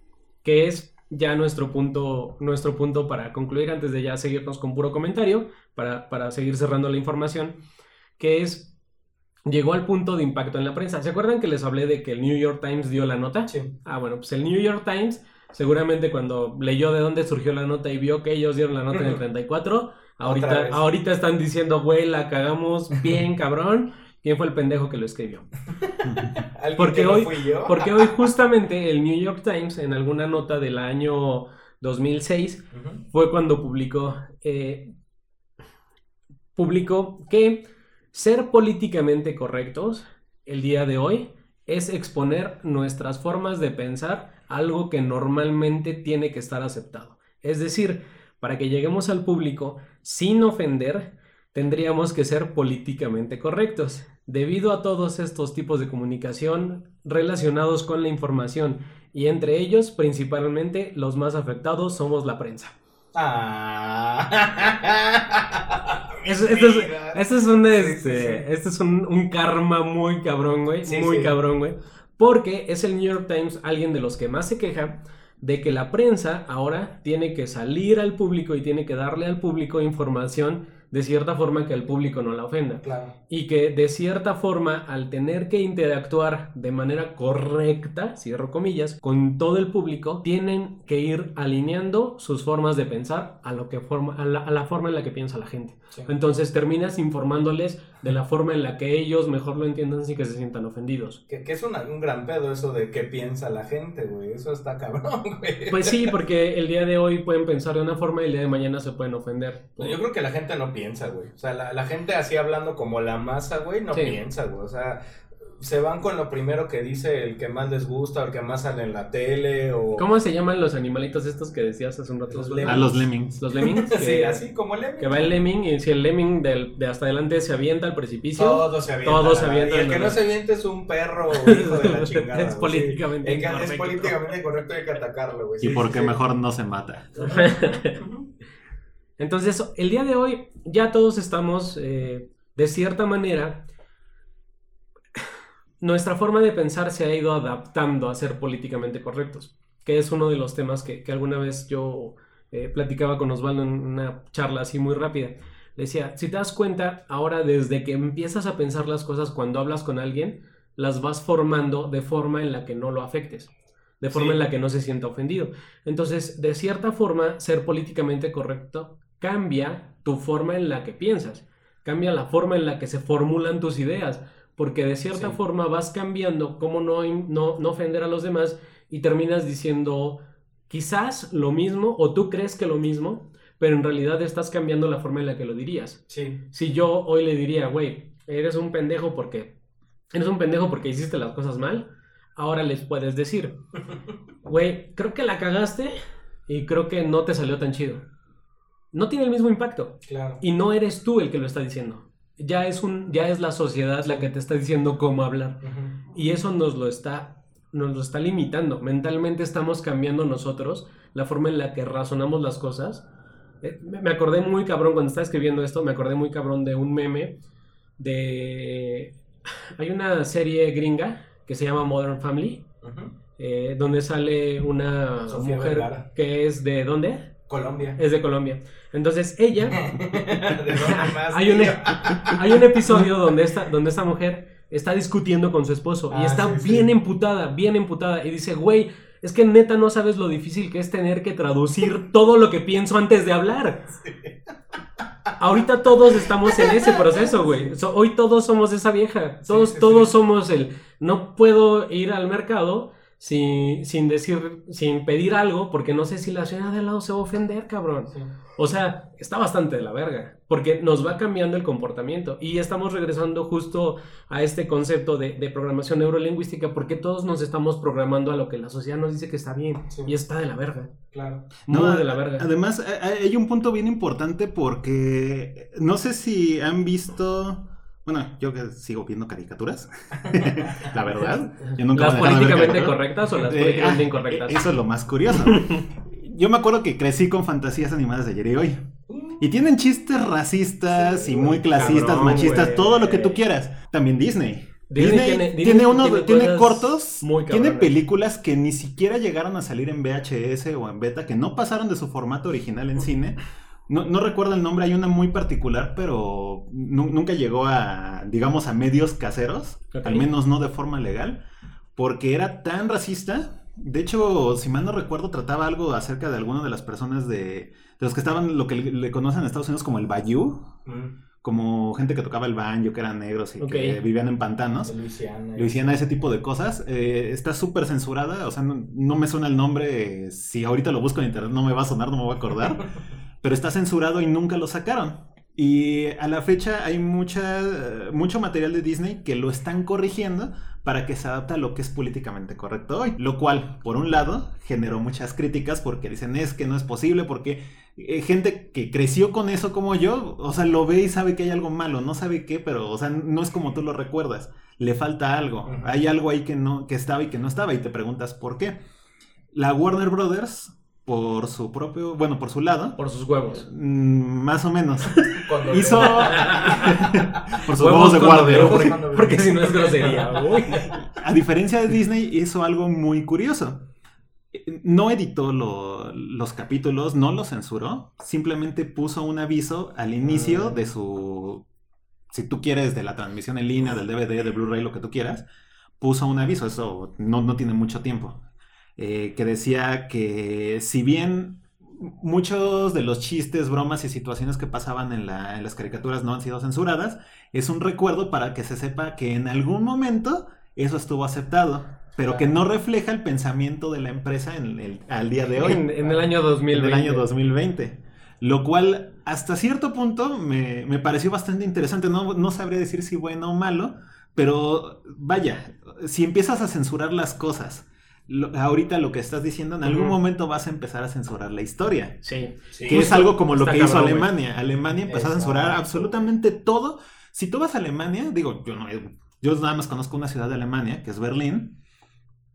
que es ya nuestro punto, nuestro punto para concluir antes de ya seguirnos con puro comentario, para, para seguir cerrando la información, que es llegó al punto de impacto en la prensa. ¿Se acuerdan que les hablé de que el New York Times dio la nota? Sí. Ah, bueno, pues el New York Times seguramente cuando leyó de dónde surgió la nota y vio que ellos dieron la nota en el 34, Otra ahorita, ahorita están diciendo, güey, la cagamos bien, cabrón. ¿Quién fue el pendejo que lo escribió? ¿Alguien Porque hoy- fui yo? Porque hoy justamente el New York Times, en alguna nota del año 2006, Ujú. fue cuando publicó, eh, publicó que ser políticamente correctos el día de hoy es exponer nuestras formas de pensar algo que normalmente tiene que estar aceptado. Es decir, para que lleguemos al público sin ofender, tendríamos que ser políticamente correctos. Debido a todos estos tipos de comunicación relacionados con la información y entre ellos principalmente los más afectados somos la prensa. Ah. Esto, es, Mira. esto es un, Sí, este, esto es un, un karma muy cabrón, güey. Sí, muy sí. cabrón, güey. Porque es el New York Times alguien de los que más se queja de que la prensa ahora tiene que salir al público y tiene que darle al público información de cierta forma que al público no la ofenda. Claro. Y que de cierta forma, al tener que interactuar de manera correcta, cierro comillas, con todo el público, tienen que ir alineando sus formas de pensar a, lo que forma, a, la, a la forma en la que piensa la gente. Sí. Entonces terminas informándoles de la forma en la que ellos mejor lo entiendan sin que se sientan ofendidos. Que, que es una- un gran pedo eso de qué piensa la gente, güey. Eso está cabrón, güey. Pues sí, porque el día de hoy pueden pensar de una forma y el día de mañana se pueden ofender. No, Yo creo que la gente no piensa, güey. O sea, la, la gente así hablando como la masa, güey, no Sí. piensa, güey. O sea, se van con lo primero que dice el que más les gusta o el que más sale en la tele o... ¿Cómo se llaman los animalitos estos que decías hace un rato? Los A los lemmings. Los lemmings. Sí, así como el Que va el lemming y si el lemming del- de hasta adelante se avienta al precipicio. Todos se avientan. Todos se avientan, Y el que ¿no? se aviente es un perro o hijo de la chingada. Es sí. políticamente que- Es políticamente correcto y hay que atacarlo, güey. ¿Y sí, por sí, qué sí. mejor no se mata? Entonces, el día de hoy ya todos estamos, eh, de cierta manera, nuestra forma de pensar se ha ido adaptando a ser políticamente correctos, que es uno de los temas que, que alguna vez yo eh, platicaba con Osvaldo en una charla así muy rápida. Le decía, si te das cuenta, ahora desde que empiezas a pensar las cosas cuando hablas con alguien, las vas formando de forma en la que no lo afectes, de forma Sí. en la que no se sienta ofendido. Entonces, de cierta forma, ser políticamente correcto cambia tu forma en la que piensas, cambia la forma en la que se formulan tus ideas, porque de cierta Sí. forma vas cambiando cómo no, no, no ofender a los demás y terminas diciendo quizás lo mismo o tú crees que lo mismo, pero en realidad estás cambiando la forma en la que lo dirías. Sí. Si yo hoy le diría, güey, eres un pendejo porque eres un pendejo porque hiciste las cosas mal, ahora les puedes decir, güey, creo que la cagaste y creo que no te salió tan chido. No tiene el mismo impacto Claro. y no eres tú el que lo está diciendo. Ya es un ya es la sociedad la que te está diciendo cómo hablar y eso nos lo está nos lo está limitando. Mentalmente estamos cambiando nosotros la forma en la que razonamos las cosas. Eh, me acordé muy cabrón cuando estaba escribiendo esto, me acordé muy cabrón de un meme de hay una serie gringa que se llama Modern Family, eh, donde sale una Sofía mujer Vergara. que es de ¿dónde? Colombia. Es de Colombia. Entonces ella ¿De dónde más? hay, un, hay un episodio donde esta, donde esta mujer está discutiendo con su esposo y Ah, está sí, sí. bien emputada, bien emputada. Y dice, güey, es que neta no sabes lo difícil que es tener que traducir todo lo que pienso antes de hablar. Ahorita todos estamos en ese proceso, güey. So- hoy todos somos esa vieja. Todos, todos somos el. No puedo ir al mercado sin, sin decir, sin pedir algo, porque no sé si la señora de al lado se va a ofender, cabrón. Sí. O sea, está bastante de la verga, porque nos va cambiando el comportamiento y estamos regresando justo a este concepto de, de programación neurolingüística, porque todos nos estamos programando a lo que la sociedad nos dice que está bien Sí. y está de la verga, Claro. muy No, de la verga. Además, a- a- hay un punto bien importante porque no sé si han visto. Bueno, yo que sigo viendo caricaturas. la verdad. Yo nunca ¿Las políticamente correctas o las Eh, políticamente ah, incorrectas? Eso es lo más curioso. Yo me acuerdo que crecí con fantasías animadas de ayer y hoy. Y tienen chistes racistas Sí, y muy clasistas, cabrón, machistas, todo lo que tú quieras. También Disney. Disney Disney, tiene- tiene, Disney uno, tiene tiene cosas cortos, muy tiene películas que ni siquiera llegaron a salir en VHS o en beta, que no pasaron de su formato original en cine. No, no recuerdo el nombre, hay una muy particular, pero nu- nunca llegó a, digamos, a medios caseros, al menos no de forma legal, porque era tan racista. De hecho, si mal no recuerdo, trataba algo acerca de alguna de las personas de, de los que estaban, lo que le, le conocen en Estados Unidos como el Bayou, Mm. Como gente que tocaba el banjo, que eran negros y que vivían en pantanos. Luisiana. Luisiana, ese tipo de cosas, eh, está súper censurada, o sea, no, no me suena el nombre, si ahorita lo busco en internet no me va a sonar, no me voy a acordar, pero está censurado y nunca lo sacaron. Y a la fecha hay mucha, mucho material de Disney que lo están corrigiendo para que se adapte a lo que es políticamente correcto hoy. Lo cual, por un lado, generó muchas críticas porque dicen es que no es posible, porque eh, gente que creció con eso como yo, o sea, lo ve y sabe que hay algo malo, no sabe qué, pero, o sea, no es como tú lo recuerdas. Le falta algo. Hay algo ahí que no, que estaba y que no estaba, y te preguntas por qué. La Warner Brothers, por su propio, bueno, por su lado, Por sus huevos. mm, más o menos, Cuando hizo. por sus huevos de con guardia. Huevos porque, si no es grosería. A diferencia de Disney, hizo algo muy curioso. No editó lo- los capítulos, no los censuró, simplemente puso un aviso al inicio Mm. de su. Si tú quieres, de la transmisión en línea, del DVD, del Blu-ray, lo que tú quieras, puso un aviso, eso no, no tiene mucho tiempo, eh, que decía que si bien muchos de los chistes, bromas y situaciones que pasaban en, la- en las caricaturas no han sido censuradas, es un recuerdo para que se sepa que en algún momento eso estuvo aceptado, pero que no refleja el pensamiento de la empresa en el- al día de hoy, En, en el año en 2020. el año 2020. Lo cual, hasta cierto punto, me, me pareció bastante interesante. No, no sabría decir si bueno o malo, pero vaya, si empiezas a censurar las cosas, lo- ahorita lo que estás diciendo, en algún momento vas a empezar a censurar la historia. Sí. Sí. Que es algo como lo Está que hizo cabrón. Alemania. Alemania empezó a censurar absolutamente todo. Si tú vas a Alemania, digo, yo no, yo nada más conozco una ciudad de Alemania, que es Berlín,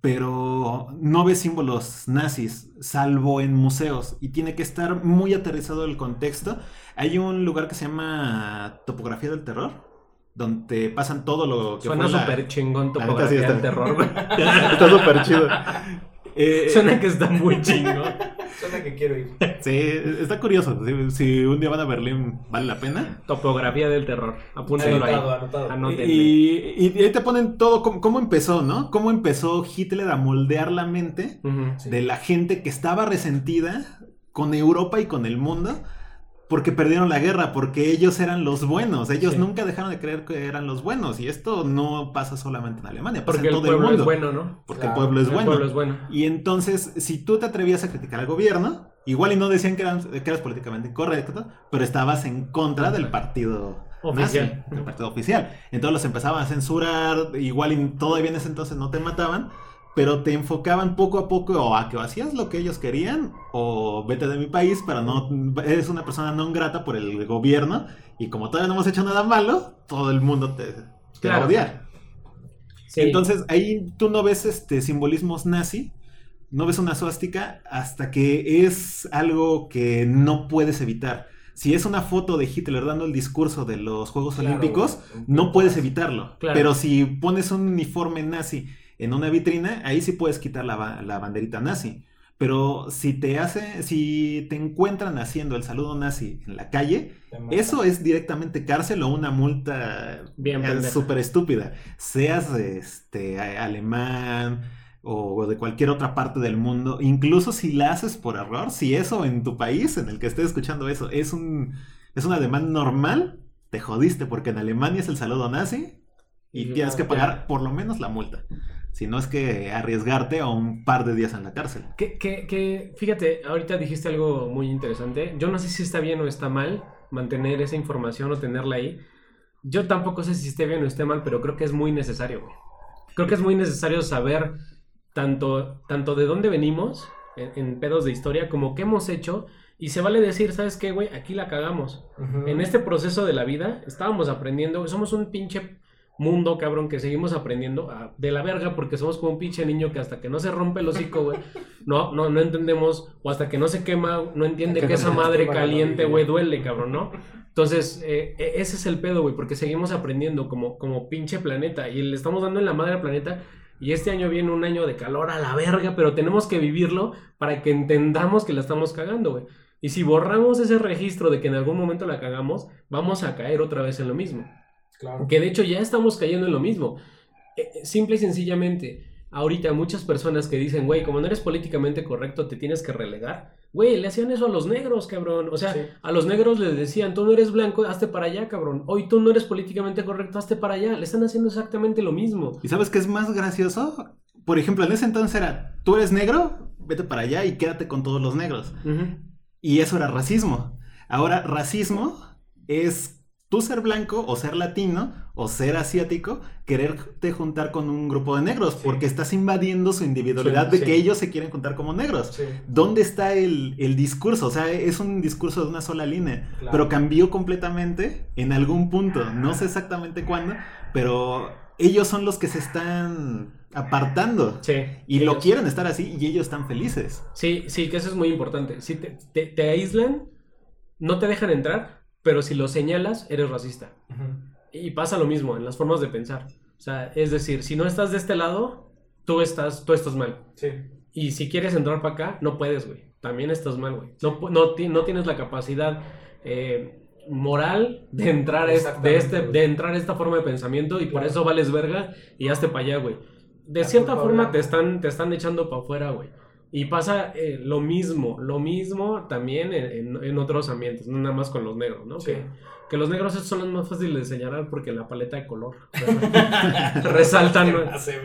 pero no ves símbolos nazis, salvo en museos, y tiene que estar muy aterrizado el contexto. Hay un lugar que se llama Topografía del Terror, donde pasan todo lo que Suena súper chingón sí topografía está. del terror, güey. Está súper chido. Eh, Suena que está muy chingón. Suena que quiero ir. Sí, está curioso. Si, si un día van a Berlín, ¿vale la pena? Topografía del terror. Apúntenlo ahí. Anotado. Y, y ahí te ponen todo, cómo, cómo empezó, ¿no? Cómo empezó Hitler a moldear la mente. Sí. de la gente que estaba resentida con Europa y con el mundo porque perdieron la guerra, porque ellos eran los buenos. Ellos Sí. nunca dejaron de creer que eran los buenos. Y esto no pasa solamente en Alemania, pasa Porque en el todo el pueblo mundo. es bueno, ¿no? Porque Claro, el pueblo es el bueno. pueblo es bueno. Y entonces, si tú te atrevías a criticar al gobierno, igual y no decían que, eran- que eras políticamente incorrecto, pero estabas en contra del partido Oficial. nazi, del partido oficial. Entonces los empezaban a censurar, igual y todavía en ese entonces no te mataban, pero te enfocaban poco a poco o a que hacías lo que ellos querían o vete de mi país, pero no eres una persona no grata por el gobierno y como todavía no hemos hecho nada malo, todo el mundo te, te va a Claro. odiar. Sí. Entonces ahí tú no ves este simbolismos nazi, no ves una suástica hasta que es algo que no puedes evitar. Si es una foto de Hitler dando el discurso de los Juegos Claro, Olímpicos, no puedes evitarlo. Claro. Pero si pones un uniforme nazi en una vitrina, ahí sí puedes quitar la, la banderita nazi. Pero si te hace, si te encuentran haciendo el saludo nazi en la calle, eso es directamente cárcel o una multa eh, súper estúpida. Seas este, alemán o de cualquier otra parte del mundo, incluso si la haces por error, si eso en tu país, en el que estés escuchando eso, es un es una demanda normal, te jodiste porque en Alemania es el saludo nazi y tienes que pagar por lo menos la multa. Si no es que arriesgarte a un par de días en la cárcel. Que, que, que, fíjate, ahorita dijiste algo muy interesante. Yo no sé si está bien o está mal mantener esa información o tenerla ahí. Yo tampoco sé si esté bien o esté mal, pero creo que es muy necesario, güey. Creo que es muy necesario saber tanto, tanto de dónde venimos en, en pedos de historia como qué hemos hecho. Y se vale decir, ¿sabes qué, güey? Aquí la cagamos. Ujú. En este proceso de la vida estábamos aprendiendo, somos un pinche mundo, cabrón, que seguimos aprendiendo a- de la verga porque somos como un pinche niño que hasta que no se rompe el hocico, güey, no, no, no entendemos, o hasta que no se quema, no entiende Que esa madre caliente, güey, duele, cabrón, ¿no? Entonces, eh, e- ese es el pedo, güey, porque seguimos aprendiendo como, como pinche planeta y le estamos dando en la madre al planeta. Y este año viene un año de calor a la verga, pero tenemos que vivirlo para que entendamos que la estamos cagando, güey. Y si borramos ese registro de que en algún momento la cagamos, vamos a caer otra vez en lo mismo. Claro. Que de hecho ya estamos cayendo en lo mismo. Eh, eh, simple y sencillamente, ahorita muchas personas que dicen, güey, como no eres políticamente correcto, te tienes que relegar. Güey, le hacían eso a los negros, cabrón. O sea, Sí. a los negros les decían, tú no eres blanco, hazte para allá, cabrón. Hoy tú no eres políticamente correcto, hazte para allá. Le están haciendo exactamente lo mismo. ¿Y sabes qué es más gracioso? Por ejemplo, en ese entonces era, tú eres negro, vete para allá y quédate con todos los negros. Y eso era racismo. Ahora, racismo es tú ser blanco o ser latino o ser asiático, quererte juntar con un grupo de negros, Sí. porque estás invadiendo su individualidad Sí, de sí. que ellos se quieren juntar como negros. ¿Dónde está el, el discurso? O sea, es un discurso de una sola línea, Claro. pero cambió completamente en algún punto. No sé exactamente cuándo, pero ellos son los que se están apartando. Sí. Y lo quieren estar así y ellos están felices. Sí, sí, que eso es muy importante. Si te, te- te aíslan, no te dejan entrar, pero si lo señalas, eres racista. Y pasa lo mismo en las formas de pensar. O sea, es decir, si no estás de este lado, tú estás, tú estás mal. Sí. Y si quieres entrar para acá, no puedes, güey. También estás mal, güey. No, no, no tienes la capacidad eh, moral de entrar, a este- de, este, de entrar a esta forma de pensamiento y por eso vales verga y hazte para allá, güey. De La cierta forma te están, te están echando para afuera, güey. Y pasa eh, lo mismo, lo mismo también en, en- en otros ambientes, no nada más con los negros, ¿no? Sí. Que, que los negros son los más fáciles de señalar porque la paleta de color resaltan.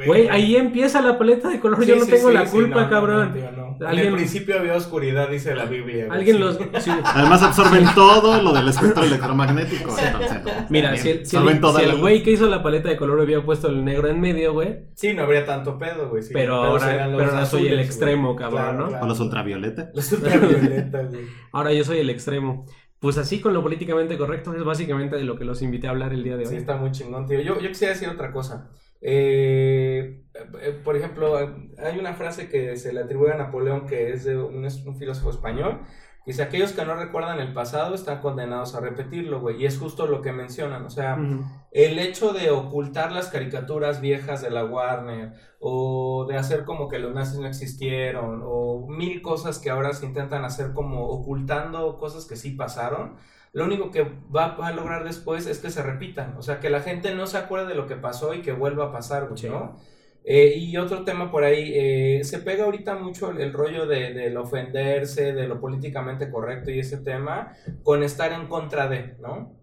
Güey, ahí empieza la paleta de color, yo no sí, tengo la culpa, cabrón. no, tío, no. En Alguien- el principio había oscuridad, dice la Biblia. Alguien sí. los... sí. Además absorben todo lo del espectro electromagnético. entonces, Mira, también si el, si el- güey que hizo la paleta de color hubiera puesto el negro en medio, güey, Sí, no habría tanto pedo, güey. sí, pero ahora, pero ahora soy el extremo, güey. cabrón, Claro, ¿no? claro. O los ultravioleta. Los ultravioletas, güey. Ahora yo soy el extremo. Pues así con lo políticamente correcto es básicamente de lo que los invité a hablar el día de hoy. Sí, está muy chingón, tío. Yo, yo quisiera decir otra cosa. Eh, eh, por ejemplo, hay una frase que se le atribuye a Napoleón, que es de un, es un filósofo español, Dice, aquellos que no recuerdan el pasado están condenados a repetirlo, güey. Y es justo lo que mencionan. O sea, el hecho de ocultar las caricaturas viejas de la Warner o de hacer como que los nazis no existieron o mil cosas que ahora se intentan hacer como ocultando cosas que sí pasaron, lo único que va a lograr después es que se repitan, o sea, que la gente no se acuerde de lo que pasó y que vuelva a pasar, güey, Sí. ¿no? Eh, y otro tema por ahí, eh, se pega ahorita mucho el, el rollo de, del ofenderse, de lo políticamente correcto y ese tema, con estar en contra de, ¿no?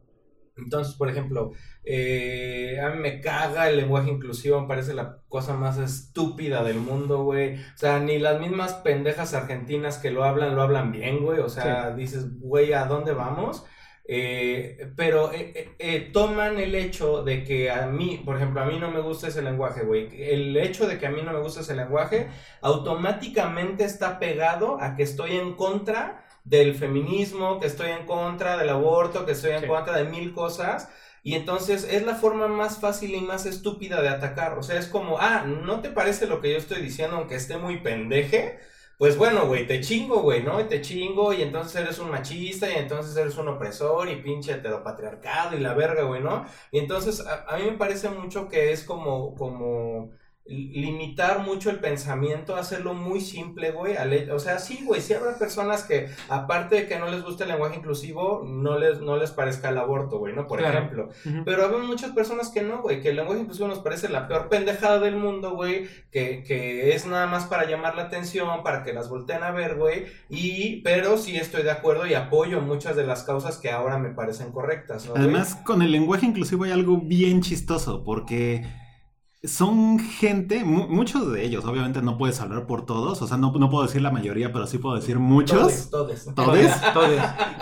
Entonces, por ejemplo, eh, a mí me caga el lenguaje inclusivo, me parece la cosa más estúpida del mundo, güey. O sea, ni las mismas pendejas argentinas que lo hablan, lo hablan bien, güey. O sea, dices, güey, ¿a dónde vamos? Eh, pero eh, eh, eh, toman el hecho de que a mí, por ejemplo, a mí no me gusta ese lenguaje, güey. El hecho de que a mí no me gusta ese lenguaje automáticamente está pegado a que estoy en contra del feminismo, que estoy en contra del aborto, que estoy en Sí. contra de mil cosas. Y entonces es la forma más fácil y más estúpida de atacar. O sea, es como, ah, ¿no te parece lo que yo estoy diciendo aunque esté muy pendeje? Pues bueno, güey, te chingo, güey, ¿no? Y te chingo y entonces eres un machista y entonces eres un opresor y pinche heteropatriarcado y la verga, güey, ¿no? Y entonces a, a mí me parece mucho que es como, como limitar mucho el pensamiento, hacerlo muy simple, güey. O sea, sí, güey, sí habrá personas que, aparte de que no les guste el lenguaje inclusivo, no les, no les parezca el aborto, güey, ¿no? Por Claro. ejemplo. Pero hay muchas personas que no, güey, que el lenguaje inclusivo nos parece la peor pendejada del mundo, güey, que, que es nada más para llamar la atención, para que las volteen a ver, güey, y, pero sí estoy de acuerdo y apoyo muchas de las causas que ahora me parecen correctas, ¿no? Además, con el lenguaje inclusivo hay algo bien chistoso, porque son gente, mu- muchos de ellos, obviamente no puedes hablar por todos, o sea, no, no puedo decir la mayoría, pero sí puedo decir muchos. Todes, todes. ¿Todes? Todos.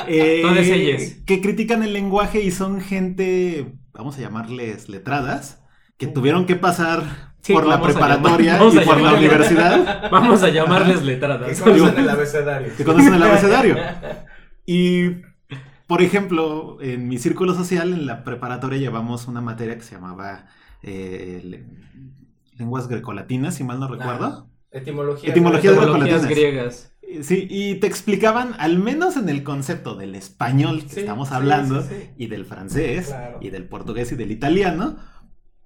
eh, Todas ellas. Que critican el lenguaje y son gente, vamos a llamarles letradas, que tuvieron que pasar Sí, por la preparatoria llamar- y por la universidad Vamos a llamarles Que letradas. conocen el abecedario. que conocen el abecedario. Y, por ejemplo, en mi círculo social, en la preparatoria llevamos una materia que se llamaba eh, le- lenguas grecolatinas, si mal no recuerdo. Etimología. Etimología de Etimologías griegas. Eh, Sí, y te explicaban, al menos en el concepto del español que Sí, estamos hablando, sí, sí. y del francés, Claro. y del portugués y del italiano,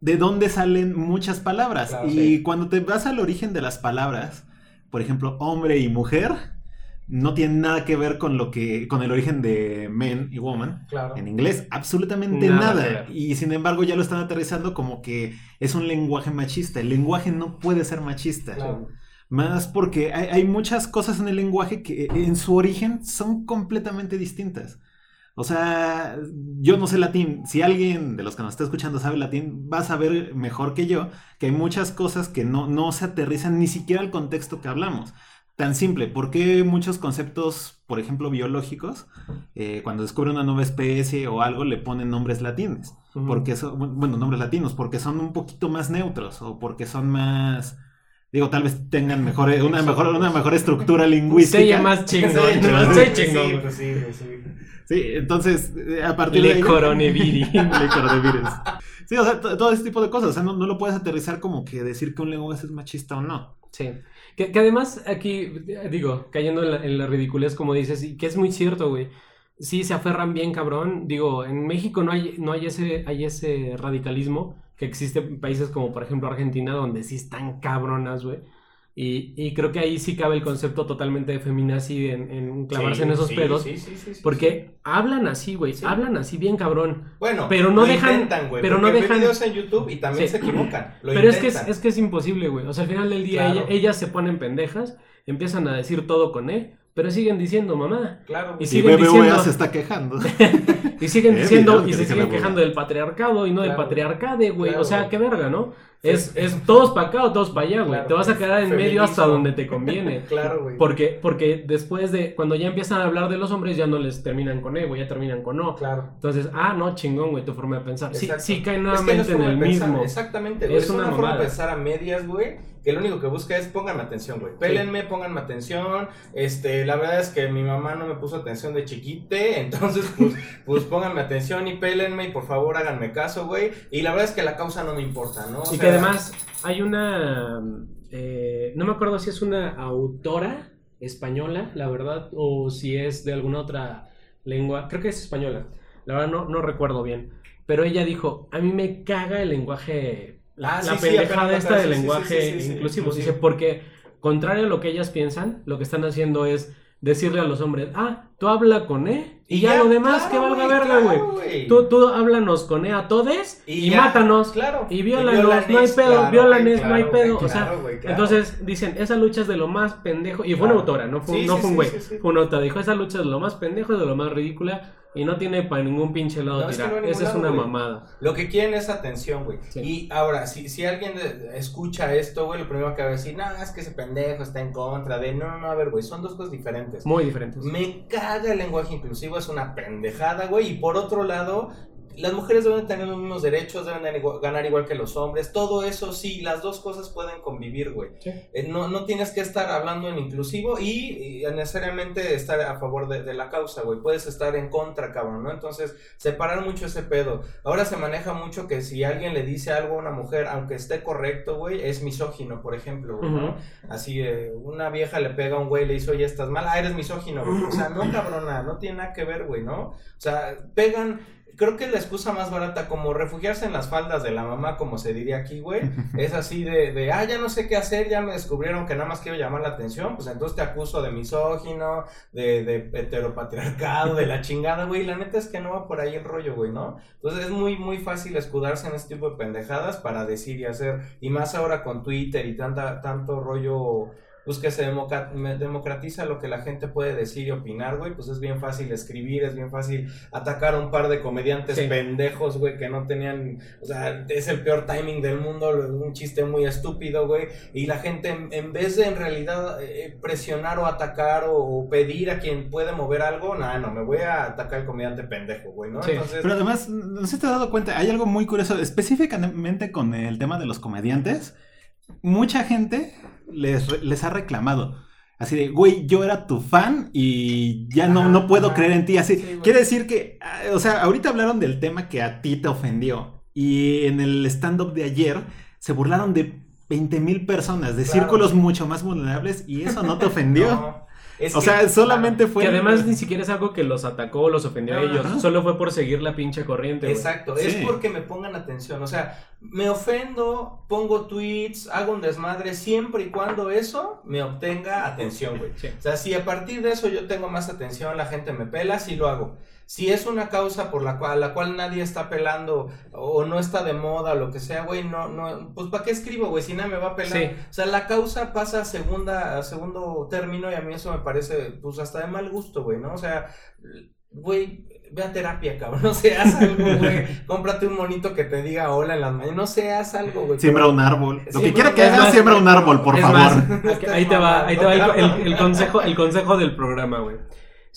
de dónde salen muchas palabras. Claro, y cuando te vas al origen de las palabras, por ejemplo, hombre y mujer, no tienen nada que ver con lo que, con el origen de men y woman. Claro. En inglés, absolutamente Nada. Y sin embargo, ya lo están aterrizando como que es un lenguaje machista. El lenguaje no puede ser machista. Claro. Más porque hay, hay muchas cosas en el lenguaje que en su origen son completamente distintas. O sea, yo no sé latín. Si alguien de los que nos está escuchando sabe latín, va a saber mejor que yo que hay muchas cosas que no, no se aterrizan ni siquiera al contexto que hablamos. Tan simple, ¿por qué muchos conceptos, por ejemplo, biológicos, eh, cuando descubren una nueva especie o algo, le ponen nombres latines? Porque son, bueno, nombres latinos, porque son un poquito más neutros o porque son más, digo, tal vez tengan mejor, una, mejor, una mejor estructura lingüística. Se llama más chingón. Sí, ¿no? sí, Soy sí, chingón. pues sí, pues sí. Sí, entonces, eh, a partir de Le ahí... coronavirus. Le coronavirus. Sí, o sea, to- todo ese tipo de cosas, o sea, no, no lo puedes aterrizar como que decir que un lenguaje es machista o no. Sí. Que, además aquí, digo, cayendo en la, en la ridiculez como dices, y que es muy cierto, güey. Sí, se aferran bien, cabrón. Digo, en México no hay, no hay ese, hay ese radicalismo que existe en países como, por ejemplo, Argentina, donde sí están cabronas, güey. Y, y creo que ahí sí cabe el concepto totalmente de feminazi en, en clavarse Sí, en esos sí, pedos. sí, sí, sí, sí, Porque hablan así, güey. Sí. Hablan así bien, cabrón. Bueno, Pero no lo dejan- intentan, güey, pero no dejan- videos en YouTube y también Sí. se equivocan. Lo Pero es que es, intentan. es que es imposible, güey. O sea, al final del día Claro. ella- ellas se ponen pendejas, empiezan a decir todo con E, pero siguen diciendo mamá. Claro, Y Y siguen BBVA diciendo- se está quejando. Y siguen Eh, diciendo, y se siguen quejando del patriarcado y no del Claro. patriarcade, güey. Claro, o sea, qué verga, ¿no? Sí. Es, es todos para acá o todos para allá, güey. Claro. Te vas a quedar en medio hasta donde te conviene. Claro, güey. Porque, porque después de, cuando ya empiezan a hablar de los hombres, ya no les terminan con E, güey, ya terminan con O. Claro. Entonces, ah, no, chingón, güey, tu forma de pensar. Sí, Exacto. sí cae Es que no nuevamente es en el mismo. Exactamente, güey. Es Es, una una, forma de pensar a medias, güey. Que lo único que busca es pónganme atención, güey. Pélenme, pónganme atención. Este, la verdad es que mi mamá no me puso atención de chiquite. Entonces, pues, pues pónganme atención y pélenme y por favor háganme caso, güey. Y la verdad es que la causa no me importa, ¿no? O Y sea, que además hay una. eh, no me acuerdo si es una autora española, la verdad, o si es de alguna otra lengua. Creo que es española. La verdad no, no recuerdo bien. Pero ella dijo, a mí me caga el lenguaje, la, Ah, la sí, sí, pendejada apenas esta del sí, sí, lenguaje sí, sí, sí, inclusivo. sí. Dice, porque contrario a lo que ellas piensan, lo que están haciendo es decirle a los hombres, ah, tú habla con E y, ya, lo demás claro, que valga verga, güey. claro. Tú, tú háblanos con E a todes y, ya, mátanos. Claro. Y viólanos, no hay pedo, claro, violanes, no hay pedo. o sea, entonces dicen, esa lucha es de lo más pendejo. Y fue una autora, no fue, Sí, no sí, fue un sí, güey. sí, sí. Fue una autora. Dijo, esa lucha es de lo más pendejo y de lo más ridícula. Y no tiene para ningún pinche lado No, es que tirar. no Esa es una güey. mamada. Lo que quieren es atención, güey. Sí. Y ahora, si, si alguien escucha esto, güey, lo primero que va a decir, no, es que ese pendejo está en contra de. No, no, no, a ver, güey, son dos cosas diferentes. Muy diferentes. Me caga el lenguaje inclusivo, es una pendejada, güey. Y por otro lado, las mujeres deben tener los mismos derechos, deben de ganar igual que los hombres. Todo eso sí, las dos cosas pueden convivir, güey. Sí. Eh, no, no tienes que estar hablando en inclusivo y, y necesariamente estar a favor de, de la causa, güey. Puedes estar en contra, cabrón, ¿no? Entonces, separar mucho ese pedo. Ahora se maneja mucho que si alguien le dice algo a una mujer, aunque esté correcto, güey, es misógino, por ejemplo, güey, ¿no? Así, eh, una vieja le pega a un güey y le dice, oye, estás mal, ah, eres misógino, güey. O sea, no, cabrona, no tiene nada que ver, güey, ¿no? O sea, pegan, creo que es la excusa más barata, como refugiarse en las faldas de la mamá, como se diría aquí, güey. Es así de, de, ah, ya no sé qué hacer, ya me descubrieron que nada más quiero llamar la atención, pues entonces te acuso de misógino, de, de heteropatriarcado, de la chingada, güey. La neta es que no va por ahí el rollo, güey, ¿no? Entonces es muy, muy fácil escudarse en este tipo de pendejadas para decir y hacer. Y más ahora con Twitter y tanta, tanto rollo, pues que se democratiza lo que la gente puede decir y opinar, güey. Pues es bien fácil escribir, es bien fácil atacar a un par de comediantes Sí. pendejos, güey, que no tenían, o sea, es el peor timing del mundo, un chiste muy estúpido, güey. Y la gente, en, en vez de en realidad eh, presionar o atacar o, o pedir a quien puede mover algo, nada, no, me voy a atacar al comediante pendejo, güey, ¿no? Sí. Entonces, Pero además, no sé si te has dado cuenta, hay algo muy curioso, específicamente con el tema de los comediantes. Mucha gente les, les ha reclamado. Así de, güey, yo era tu fan y ya no, no puedo creer en ti. Así, Sí, quiere decir que, ah, o sea, ahorita hablaron del tema que a ti te ofendió. Y en el stand-up de ayer se burlaron de 20 mil personas, de Claro. círculos mucho más vulnerables, y eso no te ofendió. no, es o que- sea, solamente fue. Que además ni siquiera es algo que los atacó o los ofendió a ellos. ajá. Solo fue por seguir la pinche corriente, güey. Exacto, es porque me pongan atención. O sea, me ofendo, pongo tweets, hago un desmadre siempre y cuando eso me obtenga atención, güey. Sí. O sea, si a partir de eso yo tengo más atención, la gente me pela, sí lo hago. Si es una causa por la cual, la cual nadie está pelando o no está de moda o lo que sea, güey, no, no, pues ¿para qué escribo, güey? Si nadie me va a pelar. Sí. O sea, la causa pasa a segunda, a segundo término y a mí eso me parece, pues hasta de mal gusto, güey, ¿no? O sea, güey, ve a terapia, cabrón, no sé, haz algo, güey. Cómprate un monito que te diga hola en las mañanas, no sé, haz algo, güey. Siembra un árbol. Lo que quiera que hagas, más- siembra un árbol, por favor. ahí te va, ahí te va el consejo, el consejo del programa, güey.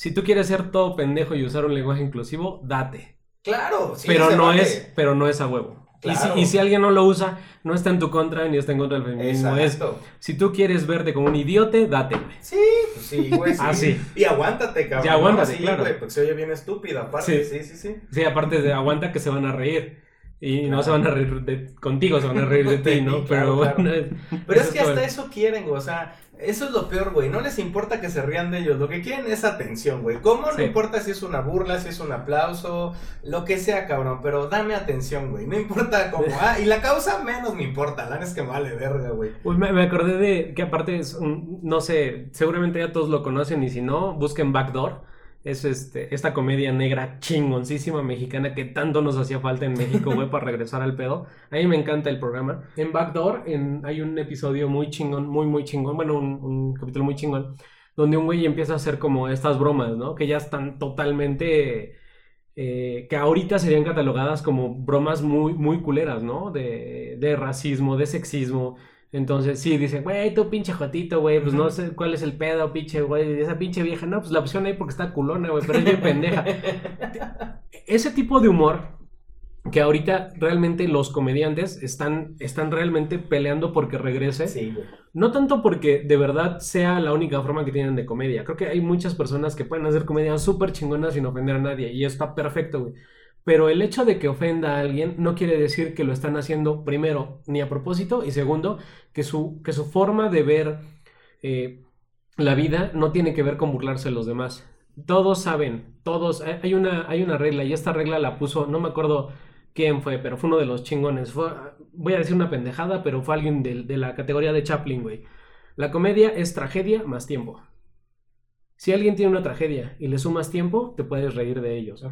Si tú quieres ser todo pendejo y usar un lenguaje inclusivo, date. Claro, sí, pero no vale. es, pero no es a huevo. Y, Claro. si, y si alguien no lo usa, no está en tu contra ni está en contra del feminismo. Es, Exacto. si tú quieres verte como un idiote, date, güey. Sí, pues sí, güey. Sí. Ah, sí. Y aguántate, cabrón. Y aguántate, ¿no? Sí, claro. güey, porque se oye bien estúpido, aparte. Sí. Sí, sí, sí. Sí, aparte de aguanta que se van a reír. Y no Claro. se van a reír de, contigo, se van a reír de ti, ¿no? Pero bueno. es- Pero es que hasta eso quieren, güey. O sea, eso es lo peor, güey. No les importa que se rían de ellos. Lo que quieren es atención, güey. ¿Cómo? No Sí. importa si es una burla, si es un aplauso, lo que sea, cabrón. Pero dame atención, güey. No importa cómo. Ah, y la causa menos me importa. La es que vale verga, güey. Uy, me, me acordé de que aparte es un- no sé, seguramente ya todos lo conocen y si no, busquen Backdoor. Es este, esta comedia negra chingoncísima mexicana que tanto nos hacía falta en México, güey, para regresar al pedo. A mí me encanta el programa. En Backdoor en, hay un episodio muy chingón, muy, muy chingón, bueno, un, un capítulo muy chingón, donde un güey empieza a hacer como estas bromas, ¿no? Que ya están totalmente... eh, que ahorita serían catalogadas como bromas muy, muy culeras, ¿no? De, de racismo, de sexismo. Entonces, sí, dice, güey, tú pinche jotito, güey, pues no Ujú. sé cuál es el pedo, pinche, güey, esa pinche vieja, no, pues la pusieron ahí porque está culona, güey, pero es bien pendeja. Ese tipo de humor que ahorita realmente los comediantes están, están realmente peleando porque regrese. Sí, güey. No tanto porque de verdad sea la única forma que tienen de comedia. Creo que hay muchas personas que pueden hacer comedia súper chingonas sin ofender a nadie. Y está perfecto, güey. Pero el hecho de que ofenda a alguien no quiere decir que lo están haciendo, primero, ni a propósito. Y segundo, que su, que su forma de ver eh, la vida no tiene que ver con burlarse de los demás. Todos saben, todos, hay una, hay una regla y esta regla la puso, no me acuerdo quién fue, pero fue uno de los chingones. Voy a decir una pendejada, pero fue alguien de, de la categoría de Chaplin, güey. La comedia es tragedia más tiempo. Si alguien tiene una tragedia y le sumas tiempo, te puedes reír de ellos.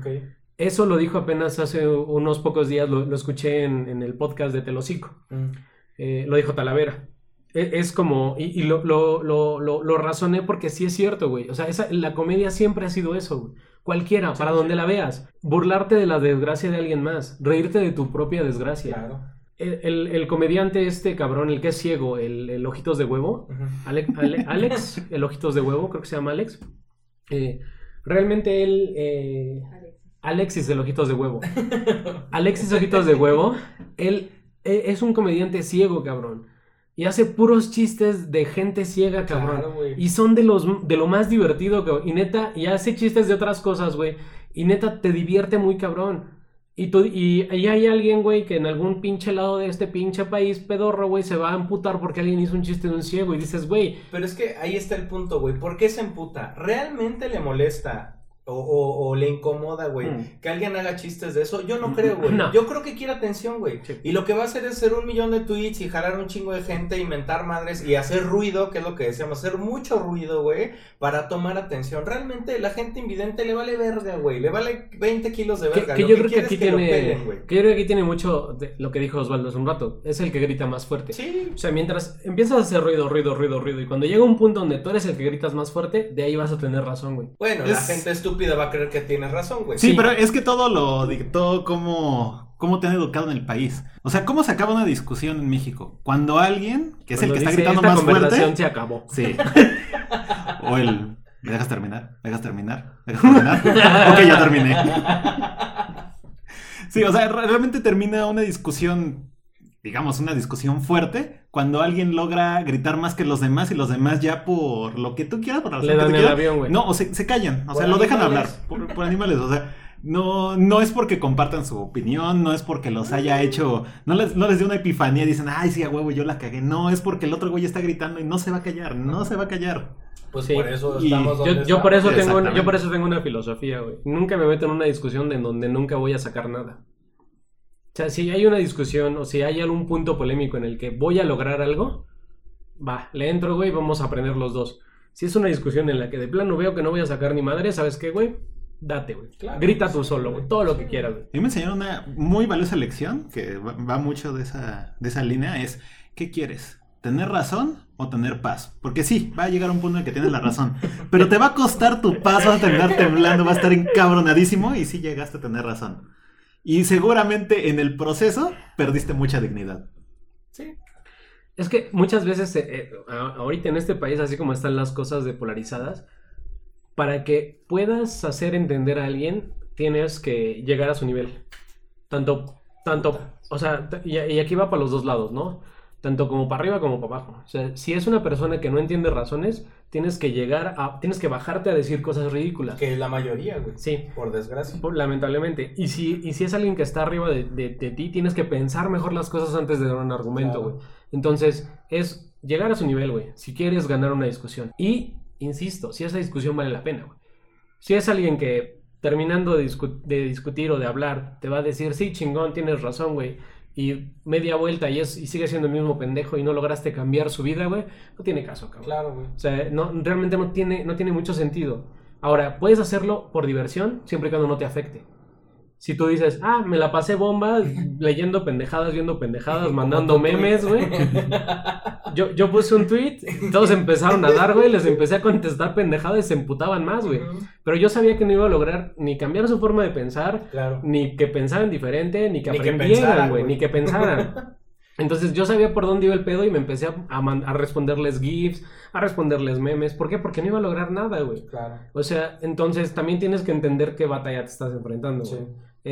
Eso lo dijo apenas hace unos pocos días, lo, lo escuché en, en el podcast de Telocico. Mm. Eh, lo dijo Talavera. E- Es como, y, y lo, lo, lo, lo, lo razoné porque sí es cierto, güey. O sea, esa, la comedia siempre ha sido eso, güey. Cualquiera, para donde la veas. Burlarte de la desgracia de alguien más. Reírte de tu propia desgracia. Claro. El, el- el comediante este cabrón, el que es ciego, el, el ojitos de huevo. Ujú. Ale- Ale- Alex, el ojitos de huevo, creo que se llama Alex. Eh, realmente él... eh, Alexis el ojitos de huevo. Alexis ojitos de huevo, él e- es un comediante ciego, cabrón. Y hace puros chistes de gente ciega, cabrón. Claro. Y son de los de lo más divertido, cabrón. Y neta, y hace chistes de otras cosas, güey. Y neta, te divierte muy cabrón. Y, tú, y, y hay alguien, güey, que en algún pinche lado de este pinche país pedorro, güey, se va a amputar porque alguien hizo un chiste de un ciego. Y dices, güey, Pero es que ahí está el punto, güey. ¿Por qué se emputa? ¿Realmente le molesta o, o- o le incomoda, güey? Mm. Que alguien haga chistes de eso. Yo no creo, güey. No. Yo creo que quiere atención, güey. Sí. Y lo que va a hacer es hacer un millón de tweets y jalar un chingo de gente, inventar madres y hacer ruido, que es lo que decíamos, hacer mucho ruido, güey, para tomar atención. Realmente la gente invidente le vale verga, güey. Le vale 20 kilos de Que, verga. que Lo yo creo que aquí que tiene. pelen, que yo creo que aquí tiene mucho de lo que dijo Osvaldo hace un rato. Es el que grita más fuerte. Sí. O sea, mientras empiezas a hacer ruido, ruido, ruido, ruido, y cuando llega un punto donde tú eres el que gritas más fuerte, de ahí vas a tener razón, güey. Bueno, la gente estúpida va a creer que tienes razón, güey. Sí, Sí. pero es que todo lo dictó cómo, cómo te han educado en el país. O sea, ¿cómo se acaba una discusión en México? Cuando alguien, que es el que está gritando "Esta más conversación fuerte... se acabó. Sí. o el... ¿Me dejas terminar? ¿Me dejas terminar? ¿Me dejas terminar? ok, ya terminé. Sí, o sea, re- realmente termina una discusión, digamos, una discusión fuerte, cuando alguien logra gritar más que los demás y los demás ya por lo que tú quieras, por la Le que dan tú el avión, güey. no, o se, se callan, o Por sea, lo dejan hablar por, por animales, o sea, no, no es porque compartan su opinión, no es porque los haya hecho, no les, no les dio una epifanía y dicen, ay, sí, a huevo, yo la cagué, no, es porque el otro güey está gritando y no se va a callar, no se va a callar. Pues Sí. por eso estamos Yo, donde yo por eso tengo, yo por eso tengo una filosofía, güey. Nunca me meto en una discusión de donde nunca voy a sacar nada. O sea, si hay una discusión o si hay algún punto polémico en el que voy a lograr algo, va, le entro, güey, vamos a aprender los dos. Si es una discusión en la que de plano veo que no voy a sacar ni madre, ¿sabes qué, güey? Date, güey. Claro. Grita tú solo, güey. Todo lo que quieras, güey. Mí me enseñaron una muy valiosa lección que va, va mucho de esa, de esa línea, es, ¿qué quieres? ¿Tener razón o tener paz? Porque sí, va a llegar un punto en el que tienes la razón, pero te va a costar tu paz, vas a terminar temblando, vas a estar encabronadísimo y sí llegaste a tener razón. Y seguramente en el proceso perdiste mucha dignidad. Sí. Es que muchas veces, eh, eh, ahorita en este país, así como están las cosas de polarizadas, para que puedas hacer entender a alguien, tienes que llegar a su nivel. Tanto, tanto, o sea, y aquí va para los dos lados, ¿no? Tanto como para arriba como para abajo. O sea, si es una persona que no entiende razones, tienes que llegar a, tienes que bajarte a decir cosas ridículas. Que la mayoría, güey. Sí. Por desgracia. Por- Lamentablemente. Y si, y si es alguien que está arriba de, de- de ti, tienes que pensar mejor las cosas antes de dar un argumento, Claro. güey. Entonces, es llegar a su nivel, güey. Si quieres ganar una discusión. Y, insisto, si esa discusión vale la pena, güey. Si es alguien que terminando de, discu- de discutir o de hablar, te va a decir, sí, chingón, tienes razón, güey. Y media vuelta y, es, y sigue siendo el mismo pendejo y no lograste cambiar su vida, güey. No tiene caso, cabrón. Claro, güey. O sea, no, realmente no tiene, no tiene mucho sentido. Ahora, puedes hacerlo por diversión siempre y cuando no te afecte. Si tú dices, ah, me la pasé bomba leyendo pendejadas, viendo pendejadas, mandando memes, güey. Yo, yo puse un tweet, todos empezaron a dar, güey, les empecé a contestar pendejadas y se emputaban más, güey. Pero yo sabía que no iba a lograr ni cambiar su forma de pensar, Claro. ni que pensaran diferente, ni que Ni aprendieran, güey, ni que pensaran. Entonces yo sabía por dónde iba el pedo y me empecé a, a man- a responderles GIFs, a responderles memes. ¿Por qué? Porque no iba a lograr nada, güey. Claro. O sea, entonces también tienes que entender qué batalla te estás enfrentando, Sí.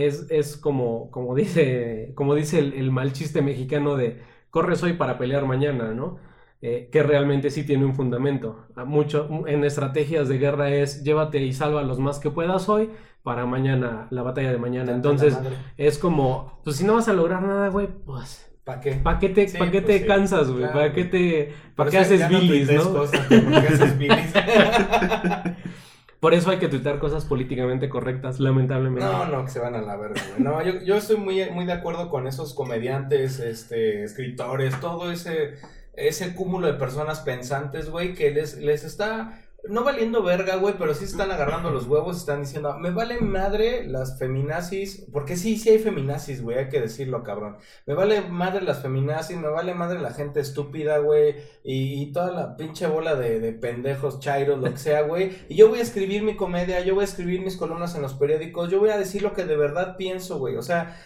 Es, es como, como dice, como dice el, el mal chiste mexicano de corres hoy para pelear mañana, ¿no? Eh, que realmente sí tiene un fundamento. A mucho, en estrategias de guerra es llévate y salva los más que puedas hoy para mañana, la batalla de mañana. Entonces, es como, pues si no vas a lograr nada, güey, pues ¿Para qué? ¿Para qué te, Sí, pa' qué pues te sí, cansas, güey? claro, ¿Para qué te... ¿Para qué haces bilis, no? cosas, ¿Por qué haces bilis? Por eso hay que tuitear cosas políticamente correctas, lamentablemente. No, no, que se van a la verga, güey. No, yo, yo estoy muy, muy de acuerdo con esos comediantes, este, escritores, todo ese, ese cúmulo de personas pensantes, güey, que les, les está no valiendo verga, güey, pero sí están agarrando los huevos están diciendo, me vale madre las feminazis, porque sí, sí hay feminazis, güey, hay que decirlo, cabrón. Me vale madre las feminazis, me vale madre la gente estúpida, güey, y, y toda la pinche bola de, de pendejos, chairos, lo que sea, güey. Y yo voy a escribir mi comedia, yo voy a escribir mis columnas en los periódicos, yo voy a decir lo que de verdad pienso, güey. O sea,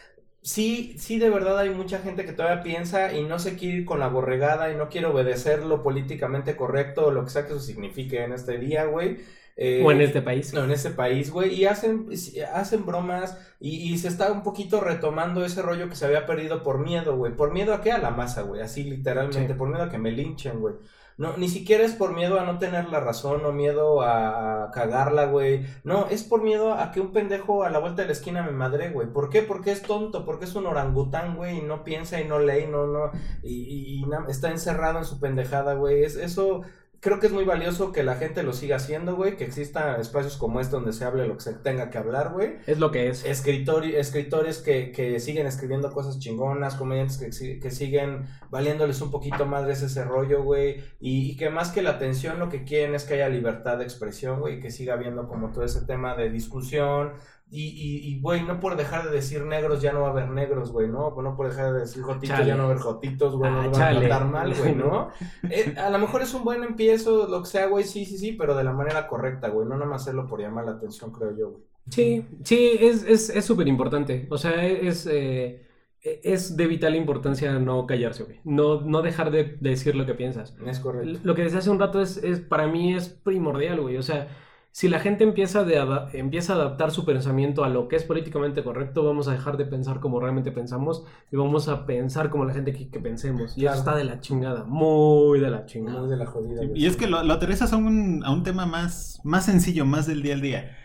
sí, sí, de verdad hay mucha gente que todavía piensa y no se quiere ir con la borregada y no quiere obedecer lo políticamente correcto o lo que sea que eso signifique en este día, güey. Eh, O en este país. no, en ese país, güey, y hacen, hacen bromas y, y se está un poquito retomando ese rollo que se había perdido por miedo, güey. ¿Por miedo a qué? A la masa, güey, así literalmente, Sí. por miedo a que me linchen, güey. No, ni siquiera es por miedo a no tener la razón o miedo a, cagarla, güey. No, es por miedo a que un pendejo a la vuelta de la esquina me madre, güey. ¿Por qué? Porque es tonto, porque es un orangután, güey, y no piensa y no lee, no, no, y, y- y está encerrado en su pendejada, güey. Es, eso creo que es muy valioso que la gente lo siga haciendo, güey, que existan espacios como este donde se hable lo que se tenga que hablar, güey. Es lo que es. Escritor, escritores que, que siguen escribiendo cosas chingonas, comediantes que, que siguen valiéndoles un poquito madres ese rollo, güey, y, y que más que la atención lo que quieren es que haya libertad de expresión, güey, y que siga habiendo como todo ese tema de discusión, y, y, y, güey, no por dejar de decir negros ya no va a haber negros, güey, ¿no? No por dejar de decir jotitos Chale. ya no va a haber jotitos, güey, no Ah, nos van a tratar mal, güey, ¿no? Eh, a lo mejor es un buen empiezo, lo que sea, güey, sí, sí, sí, pero de la manera correcta, güey, no nada más hacerlo por llamar la atención, creo yo, güey. Sí, sí, es es es súper importante. O sea, es, eh, es de vital importancia no callarse, güey. No, no dejar de, de decir lo que piensas. Es correcto. Lo que decía hace un rato es, es para mí es primordial, güey. O sea, si la gente empieza, de empieza a adaptar su pensamiento a lo que es políticamente correcto, vamos a dejar de pensar como realmente pensamos y vamos a pensar como la gente quiere que pensemos. Y Claro. eso está de la chingada, muy de la chingada. Muy de la jodida. Y es que lo, lo aterrizas a un, a un tema más, más sencillo, más del día al día.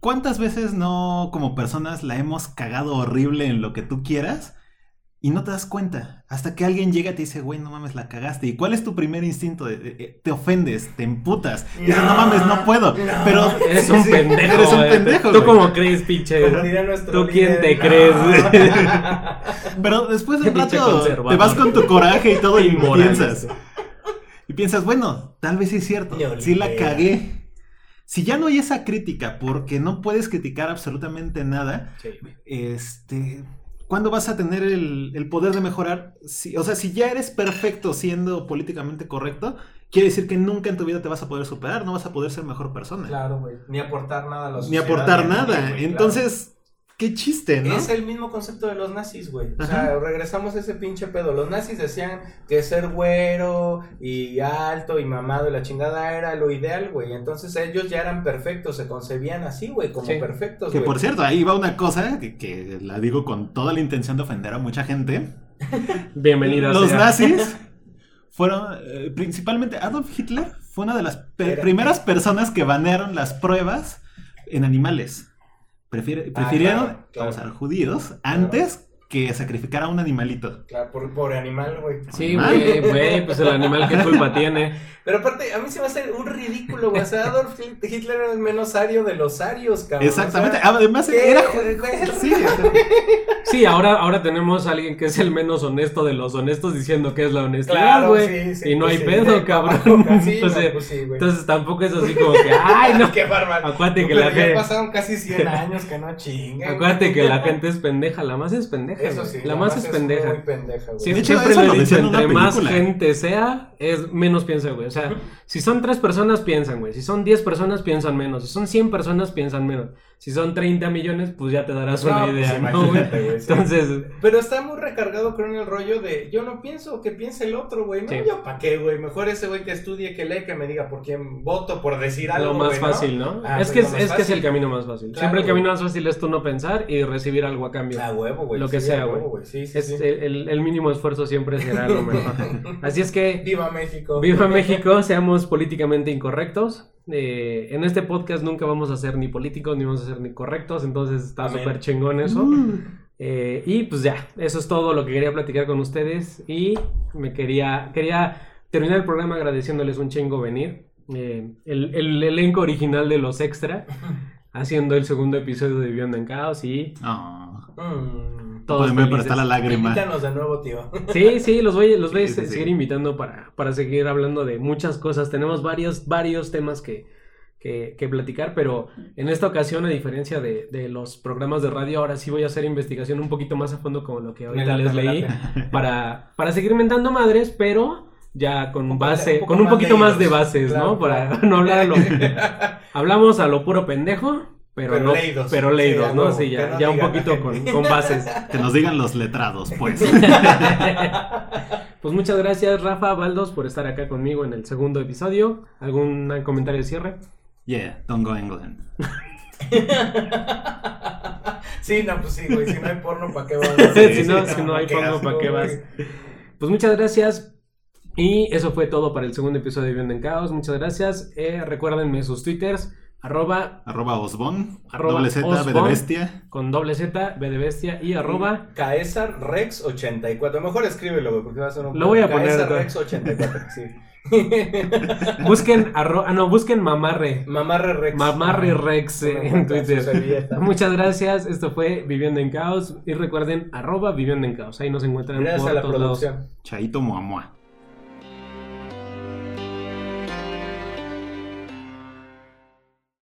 ¿Cuántas veces no, como personas, la hemos cagado horrible en lo que tú quieras y no te das cuenta? Hasta que alguien llega y te dice, güey, no mames, la cagaste. ¿Y cuál es tu primer instinto? De- de- de- te ofendes, te emputas. Dices, no mames, no puedo. No. Pero Eres sí, un sí, pendejo. Eres un güey. pendejo. ¿Tú cómo crees, pinche? Como ¿Tú quién te no. crees? Pero después de un rato te vas con tu coraje y todo y Inmoral. piensas. Y piensas, bueno, tal vez sí es cierto. Sí la cagué. Si ya no hay esa crítica porque no puedes criticar absolutamente nada, Sí. este, ¿cuándo vas a tener el, el poder de mejorar? Si- o sea, si ya eres perfecto siendo políticamente correcto, quiere decir que nunca en tu vida te vas a poder superar, no vas a poder ser mejor persona. Claro, güey. Ni aportar nada a la Ni sociedad. aportar ni nada. Entonces, qué chiste. ¿no? Es el mismo concepto de los nazis, güey. O Ajá. sea, regresamos a ese pinche pedo. Los nazis decían que ser güero y alto y mamado y la chingada era lo ideal, güey. Entonces ellos ya eran perfectos, se concebían así, güey, como Sí. perfectos, Que güey. por cierto, ahí va una cosa que, que la digo con toda la intención de ofender a mucha gente. Bienvenida Los sea. nazis fueron, eh, principalmente Adolf Hitler fue una de las pe- Era- primeras personas que banearon las pruebas en animales. Ah, prefirieron claro, claro. causar judíos antes que sacrificar a un animalito. Claro, por, por animal, güey. Sí, güey, güey, pues el animal qué culpa tiene. Pero aparte, a mí se me hace un ridículo, güey. O sea, Adolf Hitler era el menos ario de los arios, cabrón. Exactamente. O sea, Además, ¿qué? era. Sí, o sea, Sí, ahora, ahora tenemos a alguien que es el menos honesto de los honestos diciendo que es la honestidad, Claro, güey. sí, sí. y no pues hay sí, pedo, cabrón. Entonces, no, pues. Entonces tampoco es así como que, ay, no. Qué bárbaro. Acuérdate que la ya gente. pasaron casi 100 años que no chinguen. Acuérdate que la gente es pendeja, la más es pendeja. Eso sí. la, más es pendeja. Muy pendeja, güey. Sí, De hecho, siempre entre más gente sea, es menos piensa, güey. O sea, si son tres personas, piensan, güey. Si son 10 personas, piensan menos. Si son 100 personas, piensan menos. Si son 30 millones, pues ya te darás No, una pues idea. Entonces, Pero está muy recargado con el rollo de yo no pienso que piense el otro, güey. No, Sí. yo para qué, güey. Mejor ese güey que estudie, que lee, que me diga por quién voto, por decir algo. lo más fácil, ¿no? Ah, es pues que, es, que es el camino más fácil. Claro, Siempre el güey. camino más fácil es tú no pensar y recibir algo a cambio. A huevo, güey. Lo que sí, sea, güey. Sí, sí, Es- el- el mínimo esfuerzo siempre será lo mejor. Así es que, Viva México. viva México, seamos políticamente incorrectos. Eh, en este podcast nunca vamos a ser ni políticos ni vamos a ser ni correctos, entonces está súper chingón eso. Mm. Eh, y pues ya, eso es todo lo que quería platicar con ustedes. Y me quería, quería terminar el programa agradeciéndoles un chingo venir. Eh, el, el elenco original de los extra, haciendo el segundo episodio de Viviendo en Caos y Ah, Mm. Todos felices. está la lágrima. Invítanos de nuevo, tío. Sí, sí, los voy, los voy a Sí, sí, sí. seguir invitando para, para seguir hablando de muchas cosas. Tenemos varios, varios temas que, que, que platicar, pero en esta ocasión, a diferencia de, de los programas de radio, ahora sí voy a hacer investigación un poquito más a fondo como lo que ahorita les leí, para, para seguir mentando madres, pero ya con Un base, con un más poquito más de bases, Claro, ¿no? Para no hablar a lo... Hablamos a lo puro pendejo, pero, Pero no, leídos. pero Sí, leídos, a ¿no? huevo, Sí, ya, no ya un poquito con, con bases. Que nos digan los letrados, pues. Pues muchas gracias, Rafa Baldos, por estar acá conmigo en el segundo episodio. ¿Algún comentario de cierre? Yeah, don't go England. Sí, no, pues sí, güey. Si no hay porno, ¿para qué vas? si no, si no hay porno, ¿para qué vas? Pues muchas gracias. Y eso fue todo para el segundo episodio de Viviendo en Caos. Muchas gracias. Eh, recuérdenme sus twitters, arroba Arroba Osbon. Arroba doble Z, B de bestia. con doble Z, B de bestia y arroba. Caesar Rex 84. Mejor escríbelo, porque va a ser un. Lo voy a poner Caesar. Rex 84, sí. Busquen, arro- ah, no, busquen Mamarre. Mamarre Rex. Mamarre Rex eh, en Twitter. Muchas gracias. Esto fue Viviendo en Caos. Y recuerden, arroba Viviendo en Caos. Ahí nos encuentran Gracias por a la todos lados. producción. Chaito Muamua.